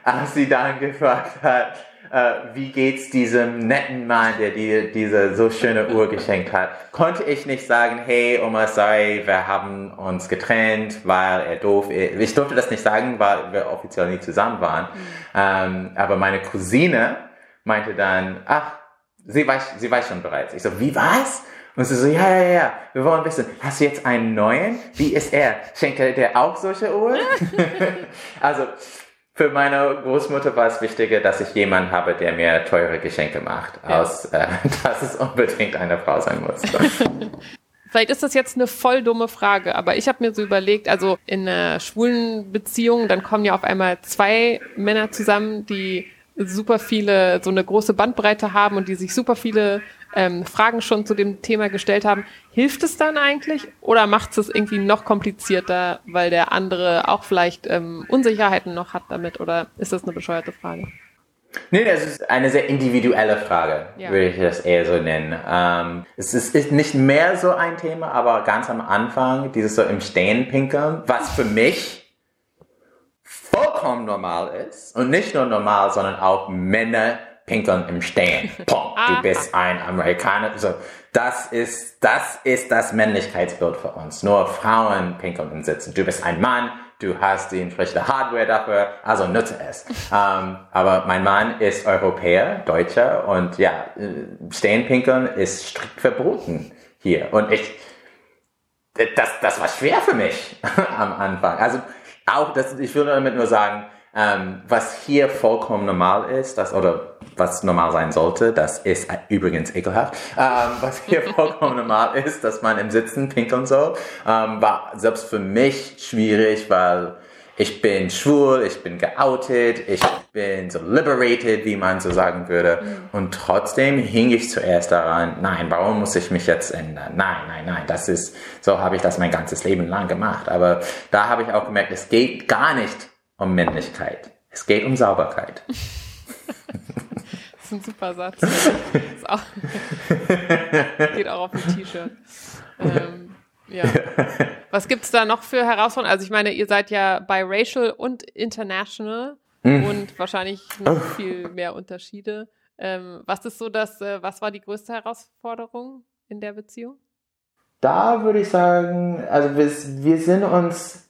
als sie dann gefragt hat, äh, wie geht's diesem netten Mann, der dir diese so schöne Uhr geschenkt hat, konnte ich nicht sagen, hey Oma, sorry, wir haben uns getrennt, weil er doof ist. Ich durfte das nicht sagen, weil wir offiziell nie zusammen waren. Ähm, aber meine Cousine, meinte dann, ach, sie weiß, sie weiß schon bereits. Ich so, wie was? Und sie so, ja, ja, ja, wir wollen wissen, hast du jetzt einen neuen? Wie ist er? Schenkt er dir auch solche Uhren? also, für meine Großmutter war es wichtiger, dass ich jemanden habe, der mir teure Geschenke macht, ja. als äh, dass es unbedingt eine Frau sein muss. Vielleicht ist das jetzt eine voll dumme Frage, aber ich habe mir so überlegt, also in einer schwulen Beziehung, dann kommen ja auf einmal zwei Männer zusammen, die super viele, so eine große Bandbreite haben und die sich super viele ähm, Fragen schon zu dem Thema gestellt haben. Hilft es dann eigentlich oder macht es irgendwie noch komplizierter, weil der andere auch vielleicht ähm, Unsicherheiten noch hat damit oder ist das eine bescheuerte Frage? Nee, das ist eine sehr individuelle Frage, ja. würde ich das eher so nennen. Ähm, es ist, ist, nicht mehr so ein Thema, aber ganz am Anfang, dieses so im Stehen pinkeln, was für mich vollkommen normal ist. Und nicht nur normal, sondern auch Männer pinkeln im Stehen. Punkt. Du bist ein Amerikaner. Also, das ist, das ist das Männlichkeitsbild für uns. Nur Frauen pinkeln im Sitzen. Du bist ein Mann. Du hast die entsprechende Hardware dafür, also nutze es. ähm, aber mein Mann ist Europäer, Deutscher und ja, äh, stehen pinkeln ist strikt verboten hier. Und ich, das, das war schwer für mich am Anfang. Also auch, das, ich will damit nur sagen, ähm, was hier vollkommen normal ist, das, oder was normal sein sollte, das ist übrigens ekelhaft, ähm, was hier vollkommen normal ist, dass man im Sitzen pinkeln soll, ähm, war selbst für mich schwierig, weil ich bin schwul, ich bin geoutet, ich bin so liberated, wie man so sagen würde. Mhm. Und trotzdem hing ich zuerst daran, nein, warum muss ich mich jetzt ändern? Nein, nein, nein, das ist, so habe ich das mein ganzes Leben lang gemacht. Aber da habe ich auch gemerkt, es geht gar nicht um Männlichkeit. Es geht um Sauberkeit. das ist ein super Satz. Auch, geht auch auf ein T-Shirt. Ähm, ja. Was gibt's da noch für Herausforderungen? Also ich meine, ihr seid ja biracial und international mm. und wahrscheinlich noch viel mehr Unterschiede. Ähm, was ist so das, äh, was war die größte Herausforderung in der Beziehung? Da würde ich sagen, also wir, wir sind uns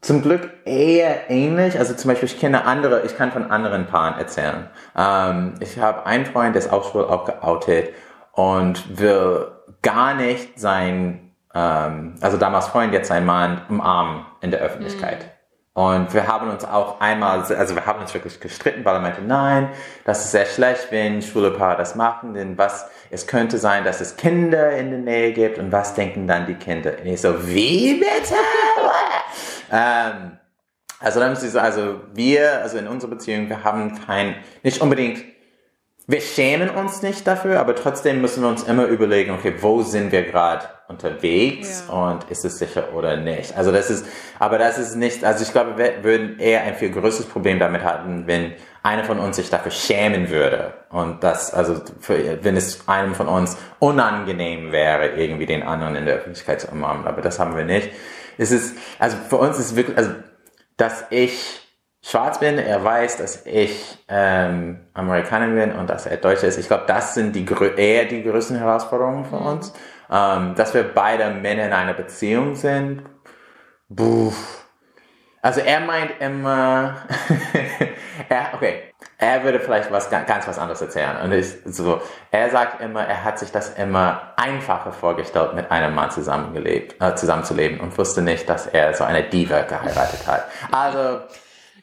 zum Glück eher ähnlich. Also zum Beispiel, ich kenne andere, ich kann von anderen Paaren erzählen. Ähm, ich habe einen Freund, der ist auch schwul, auch geoutet und will gar nicht sein, ähm, also damals Freund, jetzt sein Mann, umarmen in der Öffentlichkeit. Mhm. Und wir haben uns auch einmal, also wir haben uns wirklich gestritten, weil er meinte, nein, das ist sehr schlecht, wenn schwule Paare das machen, denn was, es könnte sein, dass es Kinder in der Nähe gibt und was denken dann die Kinder? Und ich so, wie bitte? ähm, also dann ist es, also wir, also in unserer Beziehung, wir haben kein, nicht unbedingt wir schämen uns nicht dafür, aber trotzdem müssen wir uns immer überlegen, okay, wo sind wir gerade unterwegs ja. und ist es sicher oder nicht. Also das ist, aber das ist nicht, also ich glaube, wir würden eher ein viel größeres Problem damit haben, wenn einer von uns sich dafür schämen würde und das, also für, wenn es einem von uns unangenehm wäre, irgendwie den anderen in der Öffentlichkeit zu umarmen, aber das haben wir nicht. Es ist, also für uns ist wirklich, also, dass ich schwarz bin, er weiß, dass ich ähm, Amerikaner bin und dass er Deutscher ist. Ich glaube, das sind die eher die größten Herausforderungen für mhm. uns. Ähm, dass wir beide Männer in einer Beziehung sind. Buff. Also er meint immer, er, okay, er würde vielleicht was ganz was anderes erzählen. Und ist so, er sagt immer, er hat sich das immer einfacher vorgestellt, mit einem Mann zusammengelebt, äh, zusammenzuleben und wusste nicht, dass er so eine Diva geheiratet hat. Also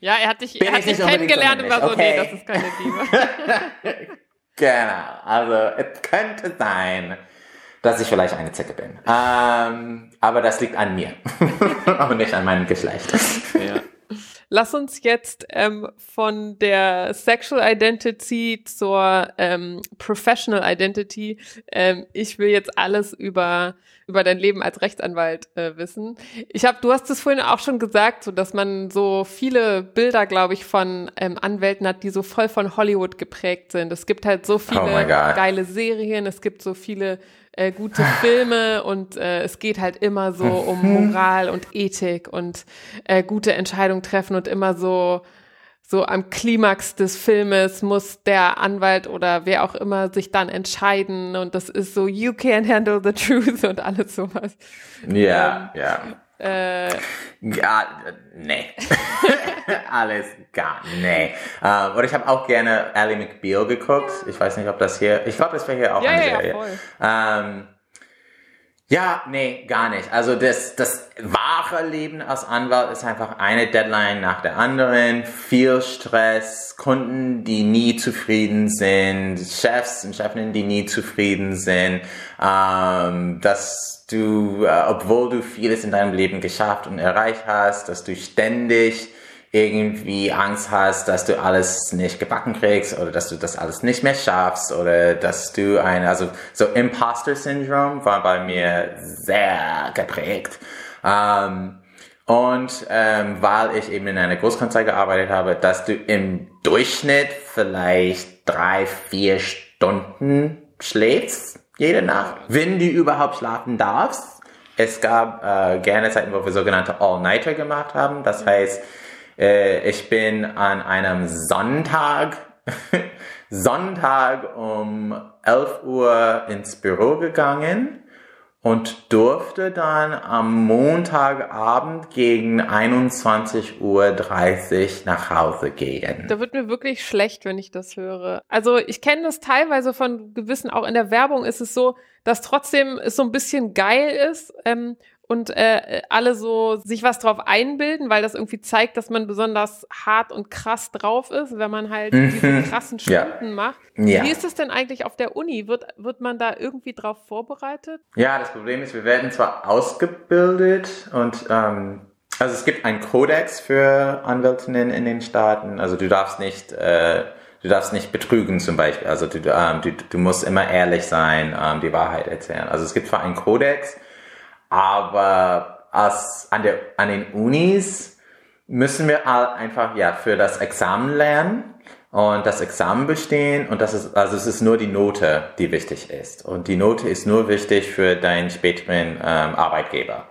ja, er hat dich, er hat dich kennengelernt und war so, okay. nee, das ist keine Liebe. genau, also es könnte sein, dass ich vielleicht eine Zicke bin. Ähm, aber das liegt an mir und nicht an meinem Geschlecht. Ja. Lass uns jetzt ähm, von der Sexual Identity zur ähm, Professional Identity. Ähm, ich will jetzt alles über über dein Leben als Rechtsanwalt äh, wissen. Ich habe, du hast es vorhin auch schon gesagt, so dass man so viele Bilder, glaube ich, von ähm, Anwälten hat, die so voll von Hollywood geprägt sind. Es gibt halt so viele oh geile Serien, es gibt so viele äh, gute Filme und äh, es geht halt immer so um Moral und Ethik und äh, gute Entscheidungen treffen und immer so so am Klimax des Filmes muss der Anwalt oder wer auch immer sich dann entscheiden und das ist so you can't handle the truth und alles sowas. Ja, ähm, ja. Äh, ja, nee. alles gar, nee. Ähm, oder ich habe auch gerne Ally McBeal geguckt. Ich weiß nicht, ob das hier, ich glaube, das wäre hier auch ja, eine ja, Serie. Ja, ähm, ja, nee, gar nicht. Also das, das wahre Leben als Anwalt ist einfach eine Deadline nach der anderen, viel Stress, Kunden, die nie zufrieden sind, Chefs und Chefinnen, die nie zufrieden sind, ähm, dass du, äh, obwohl du vieles in deinem Leben geschafft und erreicht hast, dass du ständig irgendwie Angst hast, dass du alles nicht gebacken kriegst oder dass du das alles nicht mehr schaffst oder dass du ein, also so Imposter Syndrome war bei mir sehr geprägt. Ähm, und ähm, weil ich eben in einer Großkanzlei gearbeitet habe, dass du im Durchschnitt vielleicht drei, vier Stunden schläfst jede Nacht, wenn du überhaupt schlafen darfst. Es gab äh, gerne Zeiten, wo wir sogenannte All-Nighter gemacht haben. Das heißt, äh, ich bin an einem Sonntag, Sonntag um 11 Uhr ins Büro gegangen und durfte dann am Montagabend gegen 21.30 Uhr nach Hause gehen. Da wird mir wirklich schlecht, wenn ich das höre. Also ich kenne das teilweise von gewissen, auch in der Werbung ist es so, dass trotzdem es so ein bisschen geil ist, ähm, und äh, alle so sich was drauf einbilden, weil das irgendwie zeigt, dass man besonders hart und krass drauf ist, wenn man halt mhm. diese krassen Stunden ja. macht. Ja. Wie ist es denn eigentlich auf der Uni? Wird, wird man da irgendwie drauf vorbereitet? Ja, das Problem ist, wir werden zwar ausgebildet und ähm, also es gibt einen Kodex für Anwältinnen in den Staaten. Also du darfst nicht äh, du darfst nicht betrügen zum Beispiel. Also du, ähm, du, du musst immer ehrlich sein, ähm, die Wahrheit erzählen. Also es gibt zwar einen Kodex, aber als, an, der, an den Unis müssen wir einfach ja für das Examen lernen und das Examen bestehen und das ist also es ist nur die Note, die wichtig ist und die Note ist nur wichtig für deinen späteren ähm, Arbeitgeber.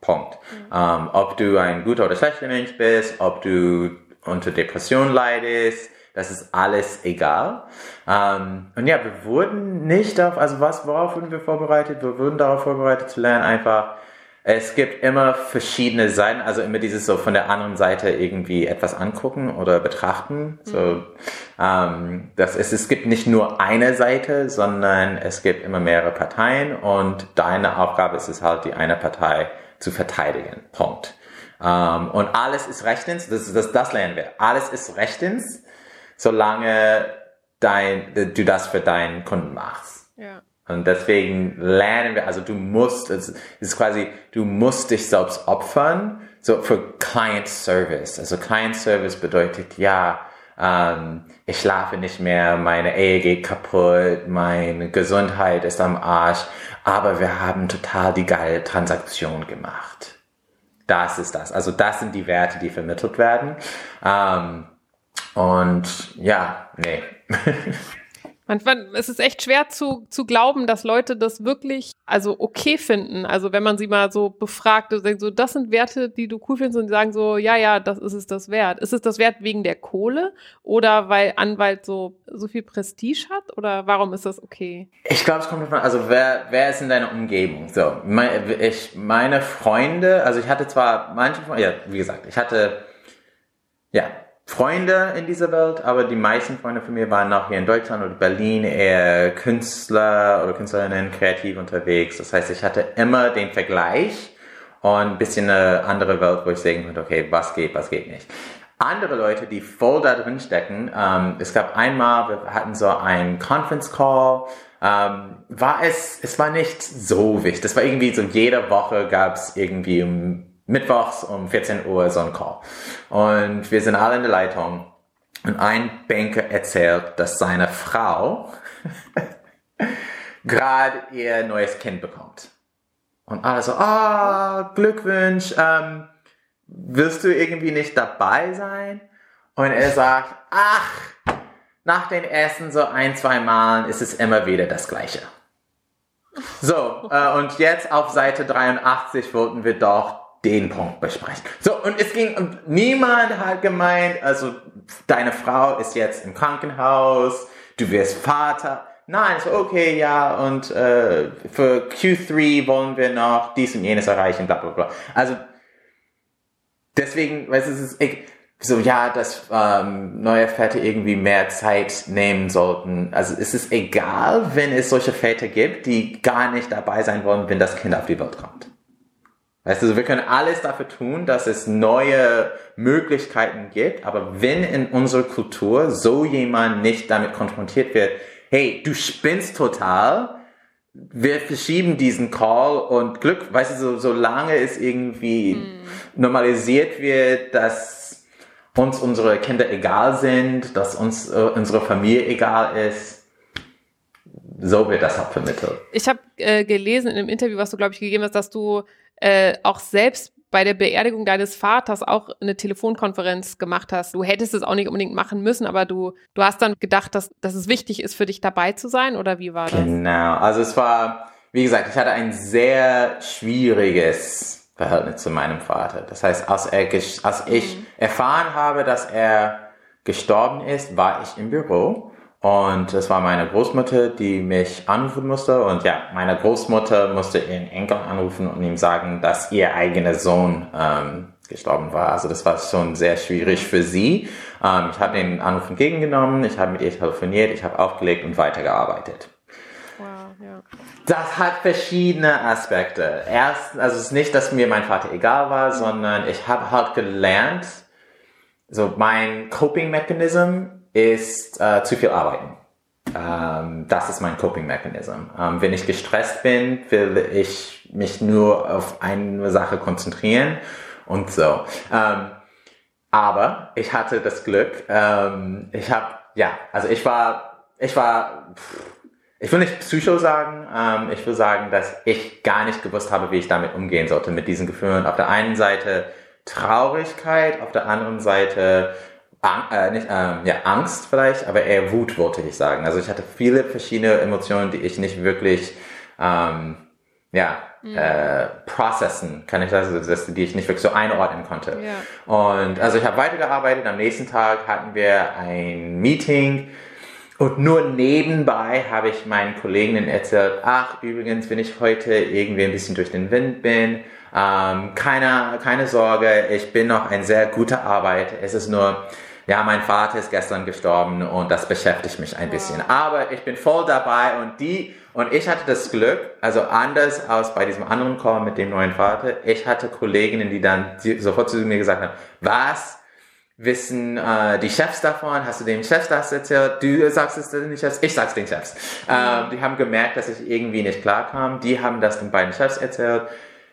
Punkt. Mhm. Ähm, ob du ein guter oder schlechter Mensch bist, ob du unter Depression leidest, das ist alles egal. Ähm, und ja, wir wurden nicht auf, also was, worauf wurden wir vorbereitet? Wir wurden darauf vorbereitet zu lernen, einfach, es gibt immer verschiedene Seiten, also immer dieses so von der anderen Seite irgendwie etwas angucken oder betrachten. So, mhm. ähm, das ist, es gibt nicht nur eine Seite, sondern es gibt immer mehrere Parteien und deine Aufgabe ist es halt, die eine Partei zu verteidigen. Punkt. Ähm, und alles ist rechtens, das, das, das lernen wir. Alles ist rechtens solange dein, du das für deinen Kunden machst. Ja. Und deswegen lernen wir, also du musst, es ist quasi, du musst dich selbst opfern, so für Client Service. Also Client Service bedeutet, ja, ähm, ich schlafe nicht mehr, meine Ehe geht kaputt, meine Gesundheit ist am Arsch, aber wir haben total die geile Transaktion gemacht. Das ist das. Also das sind die Werte, die vermittelt werden. Ähm, und ja, nee. Manchmal es ist echt schwer zu, zu glauben, dass Leute das wirklich also okay finden. Also wenn man sie mal so befragt und sagt, so, das sind Werte, die du cool findest und die sagen so, ja, ja, das ist es das wert. Ist es das wert wegen der Kohle oder weil Anwalt so, so viel Prestige hat oder warum ist das okay? Ich glaube, es kommt davon, also wer, wer ist in deiner Umgebung? So, mein, ich, meine Freunde, also ich hatte zwar manche Freunde, ja, wie gesagt, ich hatte, ja, Freunde in dieser Welt, aber die meisten Freunde von mir waren auch hier in Deutschland oder Berlin eher Künstler oder Künstlerinnen kreativ unterwegs. Das heißt, ich hatte immer den Vergleich und ein bisschen eine andere Welt, wo ich sagen konnte, okay, was geht, was geht nicht. Andere Leute, die voll da drin stecken, ähm, es gab einmal, wir hatten so einen Conference Call, ähm, war es, es war nicht so wichtig. Das war irgendwie so, jede Woche gab es irgendwie um mittwochs um 14 Uhr so ein Call. Und wir sind alle in der Leitung. Und ein Banker erzählt, dass seine Frau gerade ihr neues Kind bekommt. Und alle so, ah, oh, Glückwunsch, ähm, willst du irgendwie nicht dabei sein? Und er sagt, ach, nach den ersten so ein, zwei Malen ist es immer wieder das Gleiche. So, äh, und jetzt auf Seite 83 wollten wir doch den Punkt besprechen. So, und es ging, und niemand hat gemeint, also deine Frau ist jetzt im Krankenhaus, du wirst Vater. Nein, so okay, ja, und äh, für Q3 wollen wir noch dies und jenes erreichen, bla bla bla. Also deswegen, weißt du, es ist, ich, so, ja, dass ähm, neue Väter irgendwie mehr Zeit nehmen sollten. Also es ist egal, wenn es solche Väter gibt, die gar nicht dabei sein wollen, wenn das Kind auf die Welt kommt. Weißt du, wir können alles dafür tun, dass es neue Möglichkeiten gibt, aber wenn in unserer Kultur so jemand nicht damit konfrontiert wird, hey, du spinnst total, wir verschieben diesen Call und Glück, weißt du, so, solange es irgendwie mm. normalisiert wird, dass uns unsere Kinder egal sind, dass uns äh, unsere Familie egal ist, so wird das auch vermittelt. Ich habe äh, gelesen in einem Interview, was du, glaube ich, gegeben hast, dass du äh, auch selbst bei der Beerdigung deines Vaters auch eine Telefonkonferenz gemacht hast. Du hättest es auch nicht unbedingt machen müssen, aber du, du hast dann gedacht, dass, dass es wichtig ist, für dich dabei zu sein, oder wie war das? Genau, also es war, wie gesagt, ich hatte ein sehr schwieriges Verhältnis zu meinem Vater. Das heißt, als, er, als ich mhm. erfahren habe, dass er gestorben ist, war ich im Büro und es war meine Großmutter, die mich anrufen musste. Und ja, meine Großmutter musste ihren Enkel anrufen und ihm sagen, dass ihr eigener Sohn ähm, gestorben war. Also das war schon sehr schwierig für sie. Ähm, ich habe den Anruf entgegengenommen, ich habe mit ihr telefoniert, ich habe aufgelegt und weitergearbeitet. Wow, ja. Das hat verschiedene Aspekte. Erst, also es ist nicht, dass mir mein Vater egal war, sondern ich habe halt gelernt, so mein Coping-Mechanism ist äh, zu viel arbeiten. Ähm, das ist mein Coping-Mechanism. Ähm, wenn ich gestresst bin, will ich mich nur auf eine Sache konzentrieren und so. Ähm, aber ich hatte das Glück, ähm, ich habe, ja, also ich war, ich war, ich will nicht Psycho sagen, ähm, ich will sagen, dass ich gar nicht gewusst habe, wie ich damit umgehen sollte, mit diesen Gefühlen. Auf der einen Seite Traurigkeit, auf der anderen Seite äh, nicht, ähm, ja, Angst vielleicht, aber eher Wut wollte ich sagen. Also ich hatte viele verschiedene Emotionen, die ich nicht wirklich ähm, ja, mhm. äh, processen, kann ich sagen, also, die ich nicht wirklich so einordnen konnte. Ja. Und also ich habe weitergearbeitet, am nächsten Tag hatten wir ein Meeting und nur nebenbei habe ich meinen Kolleginnen erzählt, ach übrigens, wenn ich heute irgendwie ein bisschen durch den Wind bin, ähm, keine, keine Sorge, ich bin noch ein sehr guter Arbeit. Es ist nur, ja, mein Vater ist gestern gestorben und das beschäftigt mich ein bisschen. Aber ich bin voll dabei und die, und ich hatte das Glück, also anders als bei diesem anderen Call mit dem neuen Vater, ich hatte Kolleginnen, die dann sofort zu mir gesagt haben, was? Wissen äh, die Chefs davon? Hast du den Chefs das erzählt? Du sagst es den Chefs? Ich sag's den Chefs. Ähm, die haben gemerkt, dass ich irgendwie nicht klarkam. Die haben das den beiden Chefs erzählt.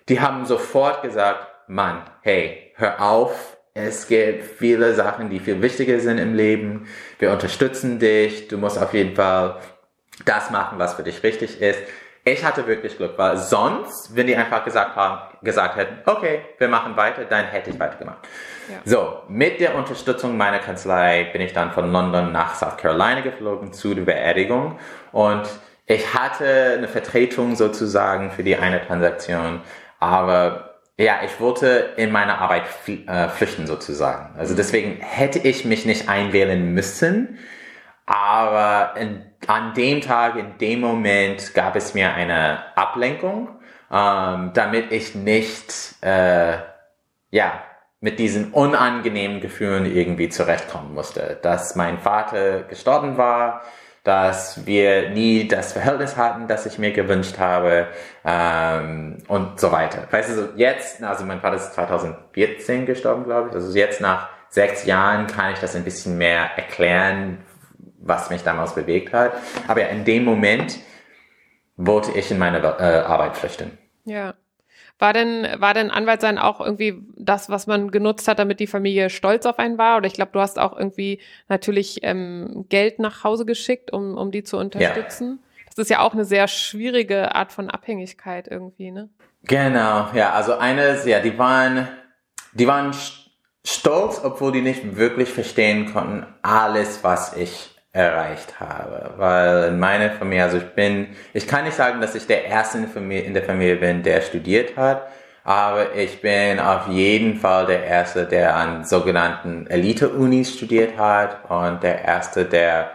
Die haben sofort gesagt, Mann, hey, hör auf, es gibt viele Sachen, die viel wichtiger sind im Leben. Wir unterstützen dich. Du musst auf jeden Fall das machen, was für dich richtig ist. Ich hatte wirklich Glück, weil sonst, wenn die einfach gesagt haben, gesagt hätten, okay, wir machen weiter, dann hätte ich weitergemacht. Ja. So, mit der Unterstützung meiner Kanzlei bin ich dann von London nach South Carolina geflogen zu der Beerdigung und ich hatte eine Vertretung sozusagen für die eine Transaktion, aber ja, ich wollte in meiner Arbeit äh, flüchten sozusagen. Also deswegen hätte ich mich nicht einwählen müssen, aber in, an dem Tag, in dem Moment gab es mir eine Ablenkung, ähm, damit ich nicht, äh, ja, mit diesen unangenehmen Gefühlen irgendwie zurechtkommen musste. Dass mein Vater gestorben war, dass wir nie das Verhältnis hatten, das ich mir gewünscht habe ähm, und so weiter. Weißt du, so jetzt, also mein Vater ist 2014 gestorben, glaube ich, also jetzt nach sechs Jahren kann ich das ein bisschen mehr erklären, was mich damals bewegt hat. Aber in dem Moment wollte ich in meine äh, Arbeit flüchten. Ja. War denn, war denn Anwalt sein auch irgendwie das, was man genutzt hat, damit die Familie stolz auf einen war? Oder ich glaube, du hast auch irgendwie natürlich ähm, Geld nach Hause geschickt, um, um die zu unterstützen. Ja. Das ist ja auch eine sehr schwierige Art von Abhängigkeit irgendwie, ne? Genau, ja, also eines, ja, die waren, die waren stolz, obwohl die nicht wirklich verstehen konnten, alles, was ich erreicht habe. Weil in meiner Familie, also ich bin, ich kann nicht sagen, dass ich der Erste in der Familie, in der Familie bin, der studiert hat, aber ich bin auf jeden Fall der Erste, der an sogenannten Elite-Unis studiert hat und der Erste, der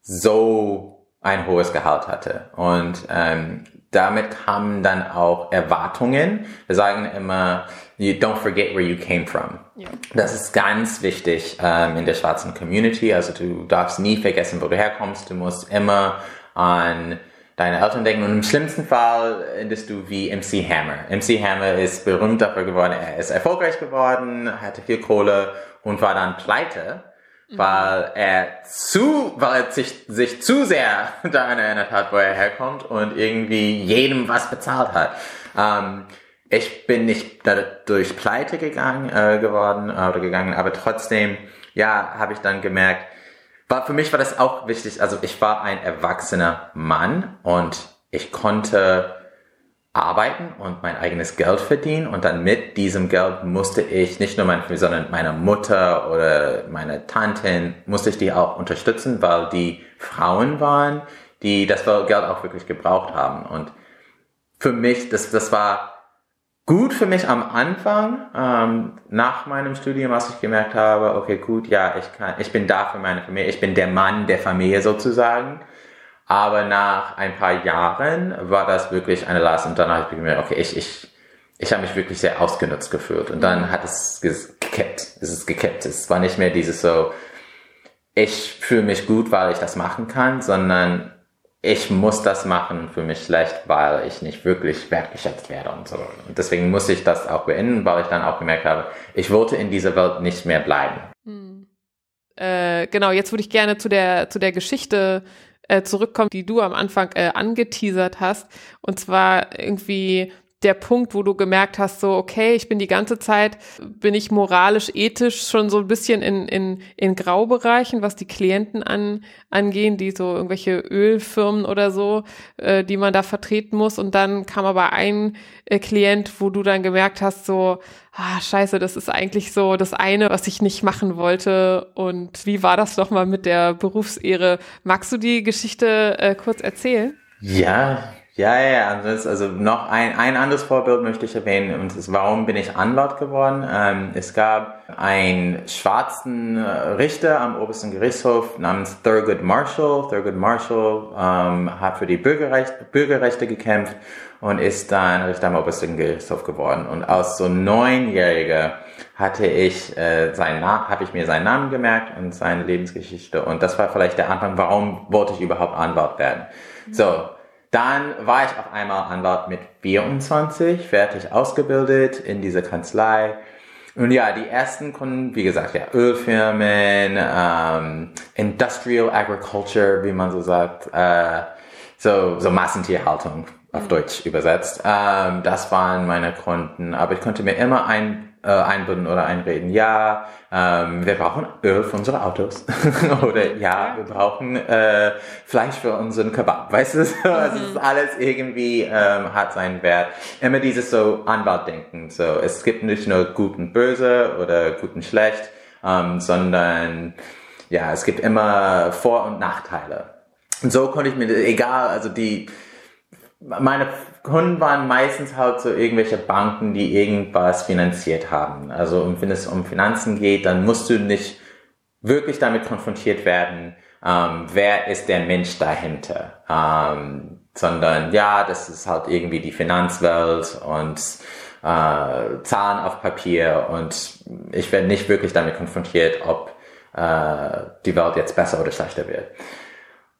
so ein hohes Gehalt hatte. Und ähm, damit kamen dann auch Erwartungen. Wir sagen immer, you don't forget where you came from. Ja. Das ist ganz wichtig ähm, in der schwarzen Community. Also du darfst nie vergessen, wo du herkommst. Du musst immer an deine Eltern denken. Und im schlimmsten Fall endest du wie MC Hammer. MC Hammer ist berühmt dafür geworden, er ist erfolgreich geworden, hatte viel Kohle und war dann pleite, mhm. weil er zu, weil er sich, sich zu sehr daran erinnert hat, wo er herkommt und irgendwie jedem was bezahlt hat. Ähm, ich bin nicht dadurch pleite gegangen, äh, geworden äh, oder gegangen, aber trotzdem, ja, habe ich dann gemerkt, war, für mich war das auch wichtig. Also ich war ein erwachsener Mann und ich konnte arbeiten und mein eigenes Geld verdienen und dann mit diesem Geld musste ich nicht nur Familie, sondern meine Mutter oder meine Tanten musste ich die auch unterstützen, weil die Frauen waren, die das Geld auch wirklich gebraucht haben und für mich, das, das war gut für mich am Anfang, ähm, nach meinem Studium, als ich gemerkt habe, okay, gut, ja, ich kann, ich bin da für meine Familie, ich bin der Mann der Familie sozusagen. Aber nach ein paar Jahren war das wirklich eine Last und dann habe ich gemerkt, okay, ich, ich, ich habe mich wirklich sehr ausgenutzt gefühlt und dann hat es gekippt, es ist gekippt. Es war nicht mehr dieses so, ich fühle mich gut, weil ich das machen kann, sondern ich muss das machen für mich schlecht, weil ich nicht wirklich wertgeschätzt werde und so. Und deswegen muss ich das auch beenden, weil ich dann auch gemerkt habe, ich wollte in dieser Welt nicht mehr bleiben. Hm. Äh, genau, jetzt würde ich gerne zu der, zu der Geschichte äh, zurückkommen, die du am Anfang äh, angeteasert hast. Und zwar irgendwie der Punkt, wo du gemerkt hast, so, okay, ich bin die ganze Zeit, bin ich moralisch, ethisch schon so ein bisschen in, in, in Graubereichen, was die Klienten an, angehen, die so irgendwelche Ölfirmen oder so, äh, die man da vertreten muss. Und dann kam aber ein äh, Klient, wo du dann gemerkt hast, so, ah, scheiße, das ist eigentlich so das eine, was ich nicht machen wollte. Und wie war das nochmal mit der Berufsehre? Magst du die Geschichte äh, kurz erzählen? Ja, ja, ja, also, also noch ein, ein anderes Vorbild möchte ich erwähnen und das ist, warum bin ich Anwalt geworden? Ähm, es gab einen schwarzen äh, Richter am obersten Gerichtshof namens Thurgood Marshall. Thurgood Marshall ähm, hat für die Bürgerrecht, Bürgerrechte gekämpft und ist dann Richter am obersten Gerichtshof geworden. Und als so Neunjähriger hatte ich äh, seinen Namen, habe ich mir seinen Namen gemerkt und seine Lebensgeschichte und das war vielleicht der Anfang, warum wollte ich überhaupt Anwalt werden? So, dann war ich auf einmal Anwalt mit 24, fertig ausgebildet in dieser Kanzlei. Und ja, die ersten Kunden, wie gesagt, ja, Ölfirmen, ähm, Industrial Agriculture, wie man so sagt, äh, so, so Massentierhaltung auf mhm. Deutsch übersetzt. Ähm, das waren meine Kunden, aber ich konnte mir immer ein äh, einbinden oder einreden, ja, ähm, wir brauchen Öl für unsere Autos oder ja, wir brauchen äh, Fleisch für unseren Kebab, weißt du, mhm. also es ist alles irgendwie ähm, hat seinen Wert. Immer dieses so Anwaltdenken, so es gibt nicht nur gut und böse oder gut und schlecht, ähm, sondern ja, es gibt immer Vor- und Nachteile. Und so konnte ich mir, egal, also die meine Kunden waren meistens halt so irgendwelche Banken, die irgendwas finanziert haben. Also wenn es um Finanzen geht, dann musst du nicht wirklich damit konfrontiert werden, ähm, wer ist der Mensch dahinter, ähm, sondern ja, das ist halt irgendwie die Finanzwelt und äh, Zahlen auf Papier und ich werde nicht wirklich damit konfrontiert, ob äh, die Welt jetzt besser oder schlechter wird.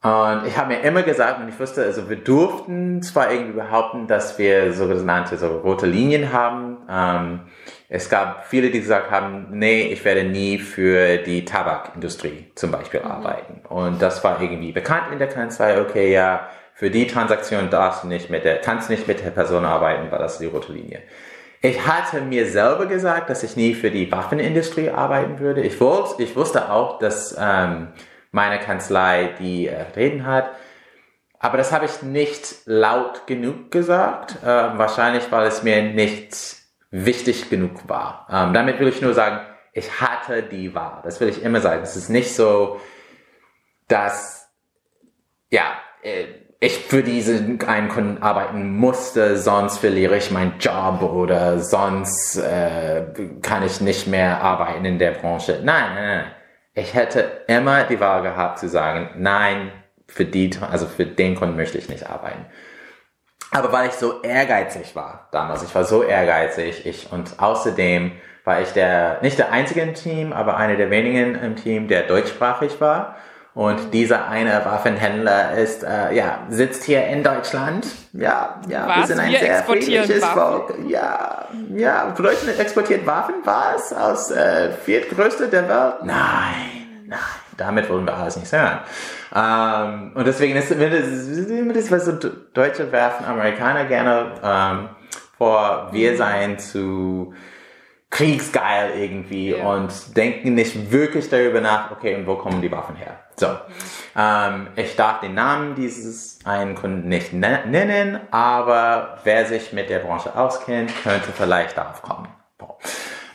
Und ich habe mir immer gesagt, und ich wusste, also wir durften zwar irgendwie behaupten, dass wir sogenannte so rote Linien haben. Ähm, es gab viele, die gesagt haben, nee, ich werde nie für die Tabakindustrie zum Beispiel mhm. arbeiten. Und das war irgendwie bekannt in der Kanzlei, okay, ja, für die Transaktion darfst du nicht mit der, kannst nicht mit der Person arbeiten, weil das ist die rote Linie. Ich hatte mir selber gesagt, dass ich nie für die Waffenindustrie arbeiten würde. Ich wollte, ich wusste auch, dass ähm, meine Kanzlei, die äh, reden hat. Aber das habe ich nicht laut genug gesagt, äh, wahrscheinlich weil es mir nicht wichtig genug war. Ähm, damit will ich nur sagen, ich hatte die Wahl. Das will ich immer sagen. Es ist nicht so, dass ja, äh, ich für diesen einen Kunden arbeiten musste, sonst verliere ich meinen Job oder sonst äh, kann ich nicht mehr arbeiten in der Branche. Nein, nein, nein ich hätte immer die Wahl gehabt zu sagen, nein, für die, also für den Kunden möchte ich nicht arbeiten. aber weil ich so ehrgeizig war damals, ich war so ehrgeizig, ich und außerdem war ich der nicht der einzige im Team, aber einer der wenigen im Team, der deutschsprachig war. Und dieser eine Waffenhändler ist, äh, ja, sitzt hier in Deutschland. Ja, ja, was? wir sind ein wir sehr friedliches? Volk. Ja, ja, Deutschland exportiert Waffen, was? Aus äh, viertgrößte der Welt? Nein, nein, damit wollen wir alles nicht hören. Ähm, und deswegen ist mir das, was so Deutsche werfen Amerikaner gerne ähm, vor, wir seien zu kriegsgeil irgendwie Ja. und denken nicht wirklich darüber nach, okay, und wo kommen die Waffen her? So, ähm, ich darf den Namen dieses einen Kunden nicht ne nennen, aber wer sich mit der Branche auskennt, könnte vielleicht darauf kommen.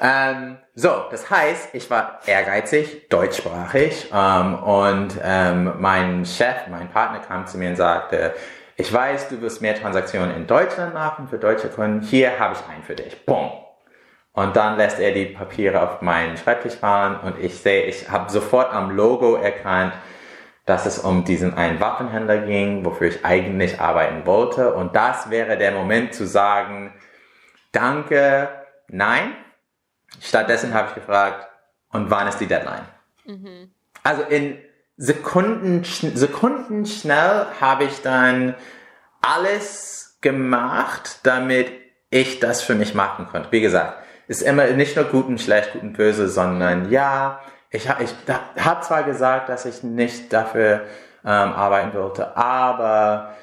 Ähm, so, das heißt, ich war ehrgeizig, deutschsprachig ähm, und ähm, mein Chef, mein Partner kam zu mir und sagte, ich weiß, du wirst mehr Transaktionen in Deutschland machen für deutsche Kunden, hier habe ich einen für dich. Boom. Und dann lässt er die Papiere auf meinen Schreibtisch fahren und ich sehe, ich habe sofort am Logo erkannt, dass es um diesen einen Waffenhändler ging, wofür ich eigentlich arbeiten wollte. Und das wäre der Moment zu sagen, danke, nein. Stattdessen habe ich gefragt, und wann ist die Deadline? Also in Sekunden, Sekunden schnell habe ich dann alles gemacht, damit ich das für mich machen konnte. Wie gesagt, ist immer nicht nur gut und schlecht, gut und böse, sondern ja, ich, ich habe zwar gesagt, dass ich nicht dafür ähm, arbeiten wollte, aber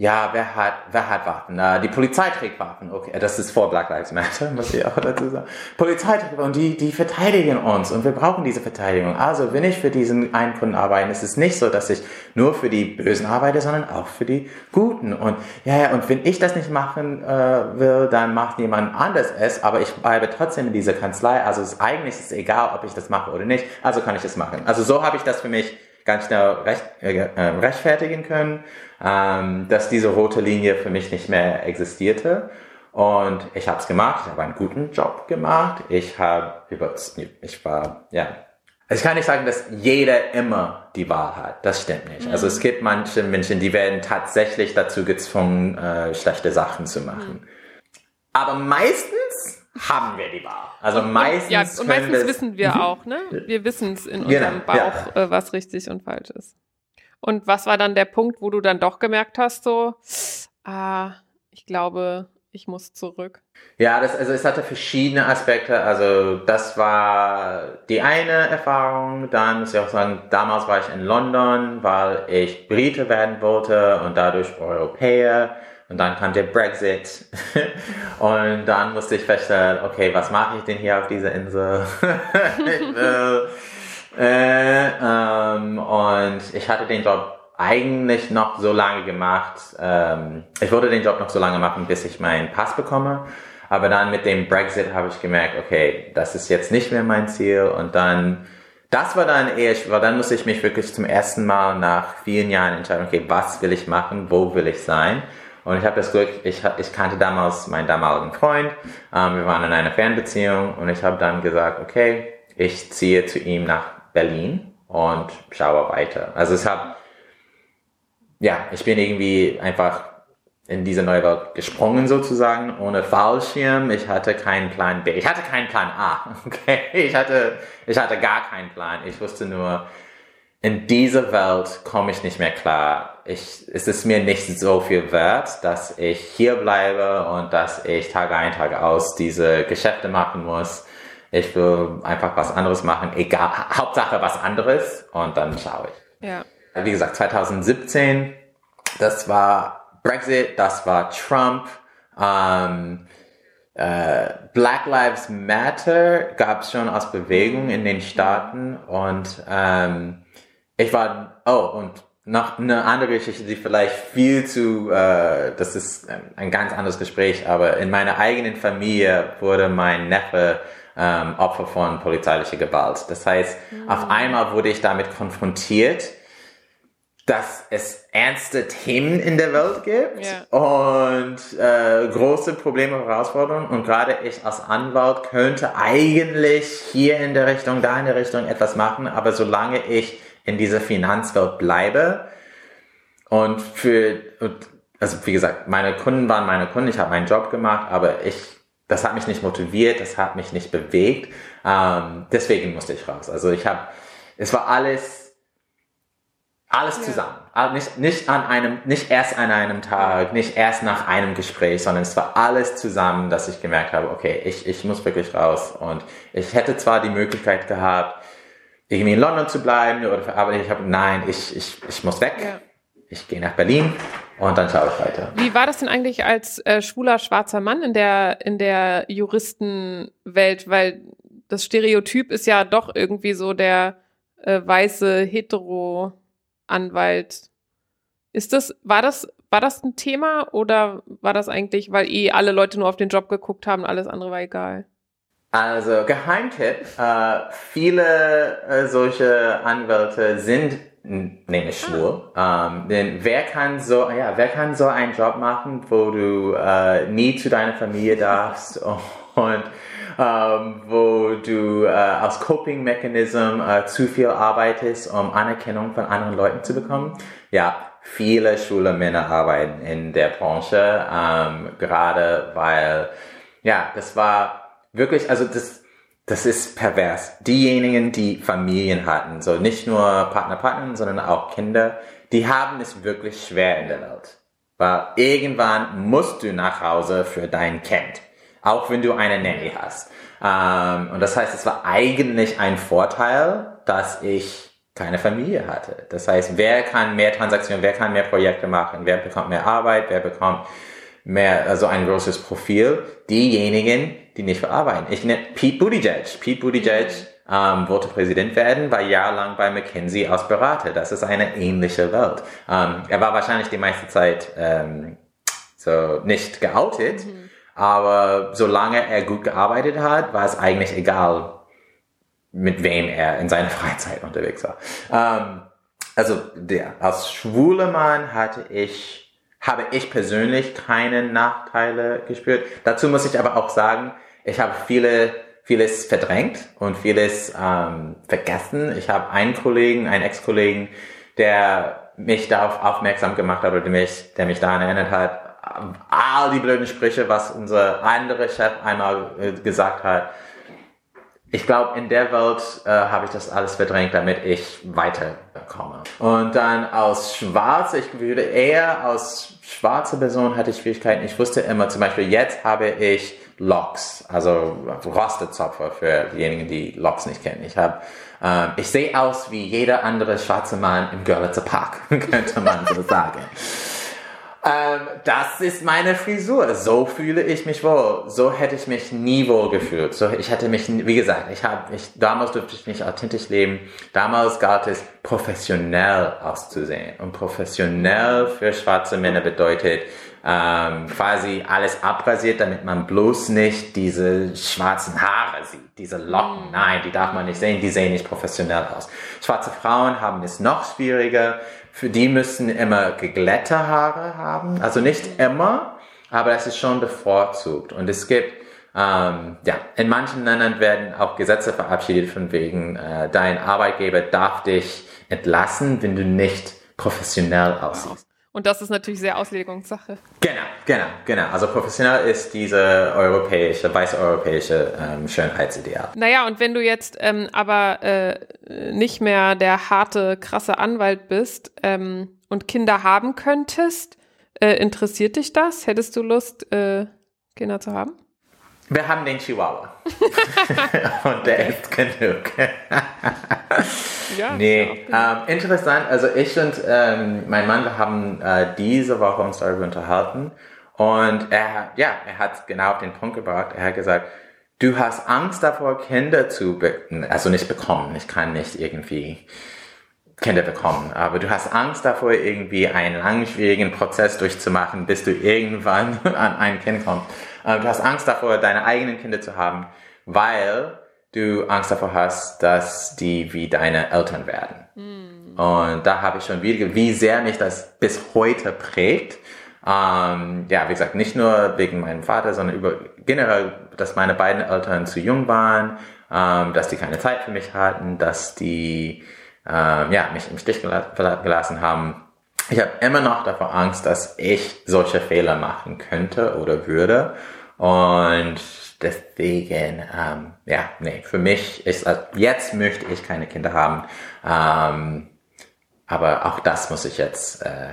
ja, wer hat, wer hat Waffen? Na, die Polizei trägt Waffen. Okay, das ist vor Black Lives Matter, muss ich auch dazu sagen. Polizei trägt Waffen und die, die verteidigen uns und wir brauchen diese Verteidigung. Also, wenn ich für diesen einen Kunden arbeite, ist es nicht so, dass ich nur für die Bösen arbeite, sondern auch für die Guten. Und ja, ja, und wenn ich das nicht machen äh, will, dann macht jemand anders es, aber ich bleibe trotzdem in dieser Kanzlei. Also, es, eigentlich ist es egal, ob ich das mache oder nicht. Also kann ich es machen. Also, so habe ich das für mich ganz schnell recht, äh, äh, rechtfertigen können, ähm, dass diese rote Linie für mich nicht mehr existierte. Und ich habe es gemacht, ich habe einen guten Job gemacht. Ich habe über, ich war, ja. Also ich kann nicht sagen, dass jeder immer die Wahl hat. Das stimmt nicht. Also es gibt manche Menschen, die werden tatsächlich dazu gezwungen, äh, schlechte Sachen zu machen. Aber meistens haben wir die Wahl. Also meistens Ja, und meistens wir- wissen wir auch, ne? Wir wissen es in Genau, unserem Bauch, äh, was richtig und falsch ist. Und was war dann der Punkt, wo du dann doch gemerkt hast, so, ah, ich glaube, ich muss zurück? Ja, das, also es hatte verschiedene Aspekte. Also das war die eine Erfahrung. Dann muss ich auch sagen, damals war ich in London, weil ich Brite werden wollte und dadurch Europäer. Und dann kam der Brexit. Und dann musste ich feststellen, okay, was mache ich denn hier auf dieser Insel? ich äh, ähm, und ich hatte den Job eigentlich noch so lange gemacht. Ähm, ich wollte den Job noch so lange machen, bis ich meinen Pass bekomme. Aber dann mit dem Brexit habe ich gemerkt, okay, das ist jetzt nicht mehr mein Ziel. Und dann, das war dann eher, weil dann musste ich mich wirklich zum ersten Mal nach vielen Jahren entscheiden, okay, was will ich machen, wo will ich sein? Und ich habe das Glück, ich, ich kannte damals meinen damaligen Freund, ähm, wir waren in einer Fernbeziehung und ich habe dann gesagt, okay, ich ziehe zu ihm nach Berlin und schaue weiter. Also es hat, ja, ich bin irgendwie einfach in diese neue Welt gesprungen sozusagen, ohne Fallschirm. Ich hatte keinen Plan B. Ich hatte keinen Plan A. Okay, ich hatte, ich hatte gar keinen Plan. Ich wusste nur, in dieser Welt komme ich nicht mehr klar. Ich, es ist mir nicht so viel wert, dass ich hier bleibe und dass ich Tag ein, Tag aus diese Geschäfte machen muss. Ich will einfach was anderes machen, egal, Hauptsache was anderes und dann schaue ich. Ja. Wie gesagt, 2017, das war Brexit, das war Trump, ähm, äh, Black Lives Matter gab es schon als Bewegung in den Staaten und ähm, ich war, oh, und noch eine andere Geschichte, die vielleicht viel zu, äh, das ist ein- ein ganz anderes Gespräch, aber in meiner eigenen Familie wurde mein Neffe ähm, Opfer von polizeilicher Gewalt. Das heißt, auf einmal wurde ich damit konfrontiert, dass es ernste Themen in der Welt gibt Ja. und äh, große Probleme und Herausforderungen. Und gerade ich als Anwalt könnte eigentlich hier in der Richtung, da in der Richtung etwas machen, aber solange ich in dieser Finanzwelt bleibe und für also wie gesagt, meine Kunden waren meine Kunden, ich habe meinen Job gemacht, aber ich, das hat mich nicht motiviert, das hat mich nicht bewegt. Ähm, deswegen musste ich raus. Also ich habe, es war alles, alles ja. zusammen. Also nicht, nicht an einem, nicht erst an einem Tag, nicht erst nach einem Gespräch, sondern es war alles zusammen, dass ich gemerkt habe, okay, ich, ich muss wirklich raus. Und ich hätte zwar die Möglichkeit gehabt, irgendwie in London zu bleiben, aber ich habe, nein, ich, ich, ich muss weg. Ja. Ich gehe nach Berlin und dann schaue ich weiter. Wie war das denn eigentlich als äh, schwuler schwarzer Mann in der, in der Juristenwelt? Weil das Stereotyp ist ja doch irgendwie so der äh, weiße Hetero-Anwalt. Ist das, war das, war das ein Thema oder war das eigentlich, weil eh alle Leute nur auf den Job geguckt haben, alles andere war egal? Also Geheimtipp, äh, viele äh, solche Anwälte sind nämlich schwul. Ah. Ähm, denn wer kann so, ja, wer kann so einen Job machen, wo du äh, nie zu deiner Familie darfst und ähm, wo du äh, als Coping-Mechanism äh, zu viel arbeitest, um Anerkennung von anderen Leuten zu bekommen. Ja, viele schwule Männer arbeiten in der Branche, ähm, gerade weil, ja, das war wirklich, also das, das ist pervers. Diejenigen, die Familien hatten, so nicht nur Partner, Partnerin, sondern auch Kinder, die haben es wirklich schwer in der Welt. Weil irgendwann musst du nach Hause für dein Kind. Auch wenn du eine Nanny hast. Ähm, und das heißt, es war eigentlich ein Vorteil, dass ich keine Familie hatte. Das heißt, wer kann mehr Transaktionen, wer kann mehr Projekte machen, wer bekommt mehr Arbeit, wer bekommt mehr, also ein großes Profil. Diejenigen, die nicht verarbeiten. Ich nenne Pete Buttigieg. Pete Buttigieg ähm, wollte Präsident werden, war jahrelang bei McKinsey als Berater. Das ist eine ähnliche Welt. Ähm, er war wahrscheinlich die meiste Zeit ähm, so nicht geoutet, mhm. aber solange er gut gearbeitet hat, war es eigentlich egal, mit wem er in seiner Freizeit unterwegs war. Ähm, also der, als schwuler Mann hatte ich habe ich persönlich keine Nachteile gespürt. Dazu muss ich aber auch sagen, ich habe viele, vieles verdrängt und vieles ähm, vergessen. Ich habe einen Kollegen, einen Ex-Kollegen, der mich darauf aufmerksam gemacht hat oder der mich, der mich daran erinnert hat, all die blöden Sprüche, was unser anderer Chef einmal äh, gesagt hat. Ich glaube, in der Welt äh, habe ich das alles verdrängt, damit ich weiterkomme. Und dann aus Schwarz, ich würde eher aus schwarzer Person hatte ich Schwierigkeiten. Ich wusste immer, zum Beispiel jetzt habe ich Locks, also Rostezopfer für diejenigen, die Locks nicht kennen. Ich habe, ähm, ich sehe aus wie jeder andere schwarze Mann im Görlitzer Park, könnte man so sagen. Ähm, das ist meine Frisur. So fühle ich mich wohl. So hätte ich mich nie wohl gefühlt. So, ich hätte mich, wie gesagt, ich habe, ich, damals durfte ich nicht authentisch leben. Damals galt es, professionell auszusehen. Und professionell für schwarze Männer bedeutet, ähm, quasi alles abrasiert, damit man bloß nicht diese schwarzen Haare sieht, diese Locken. Mhm. Nein, die darf man nicht sehen, die sehen nicht professionell aus. Schwarze Frauen haben es noch schwieriger für die müssen immer geglätte Haare haben. Also nicht immer, aber es ist schon bevorzugt. Und es gibt, ähm, ja, in manchen Ländern werden auch Gesetze verabschiedet von wegen, äh, dein Arbeitgeber darf dich entlassen, wenn du nicht professionell aussiehst. Und das ist natürlich sehr Auslegungssache. Genau, genau, genau. Also professionell ist diese europäische, weiße europäische ähm, Schönheitsideal. Naja, und wenn du jetzt ähm, aber äh, nicht mehr der harte, krasse Anwalt bist ähm, und Kinder haben könntest, äh, interessiert dich das? Hättest du Lust, äh, Kinder zu haben? Wir haben den Chihuahua. und der ist genug. ja, nee, ähm, interessant. Also ich und ähm, mein Mann, wir haben äh, diese Woche uns darüber unterhalten. Und er, ja, er hat genau auf den Punkt gebracht. Er hat gesagt, du hast Angst davor, Kinder zu, be also nicht bekommen. Ich kann nicht irgendwie Kinder bekommen. Aber du hast Angst davor, irgendwie einen langwierigen Prozess durchzumachen, bis du irgendwann an ein Kind kommst. Ähm, du hast Angst davor, deine eigenen Kinder zu haben, weil du Angst davor hast, dass die wie deine Eltern werden. Mm. Und da habe ich schon wieder, wie sehr mich das bis heute prägt. Ähm, ja, wie gesagt, nicht nur wegen meinem Vater, sondern über generell, dass meine beiden Eltern zu jung waren, ähm, dass die keine Zeit für mich hatten, dass die ähm, ja, mich im Stich gelassen haben. ich habe immer noch davor Angst, dass ich solche Fehler machen könnte oder würde. Und deswegen, ähm, ja, nee, für mich ist, also jetzt möchte ich keine Kinder haben. Ähm, aber auch das muss ich jetzt äh,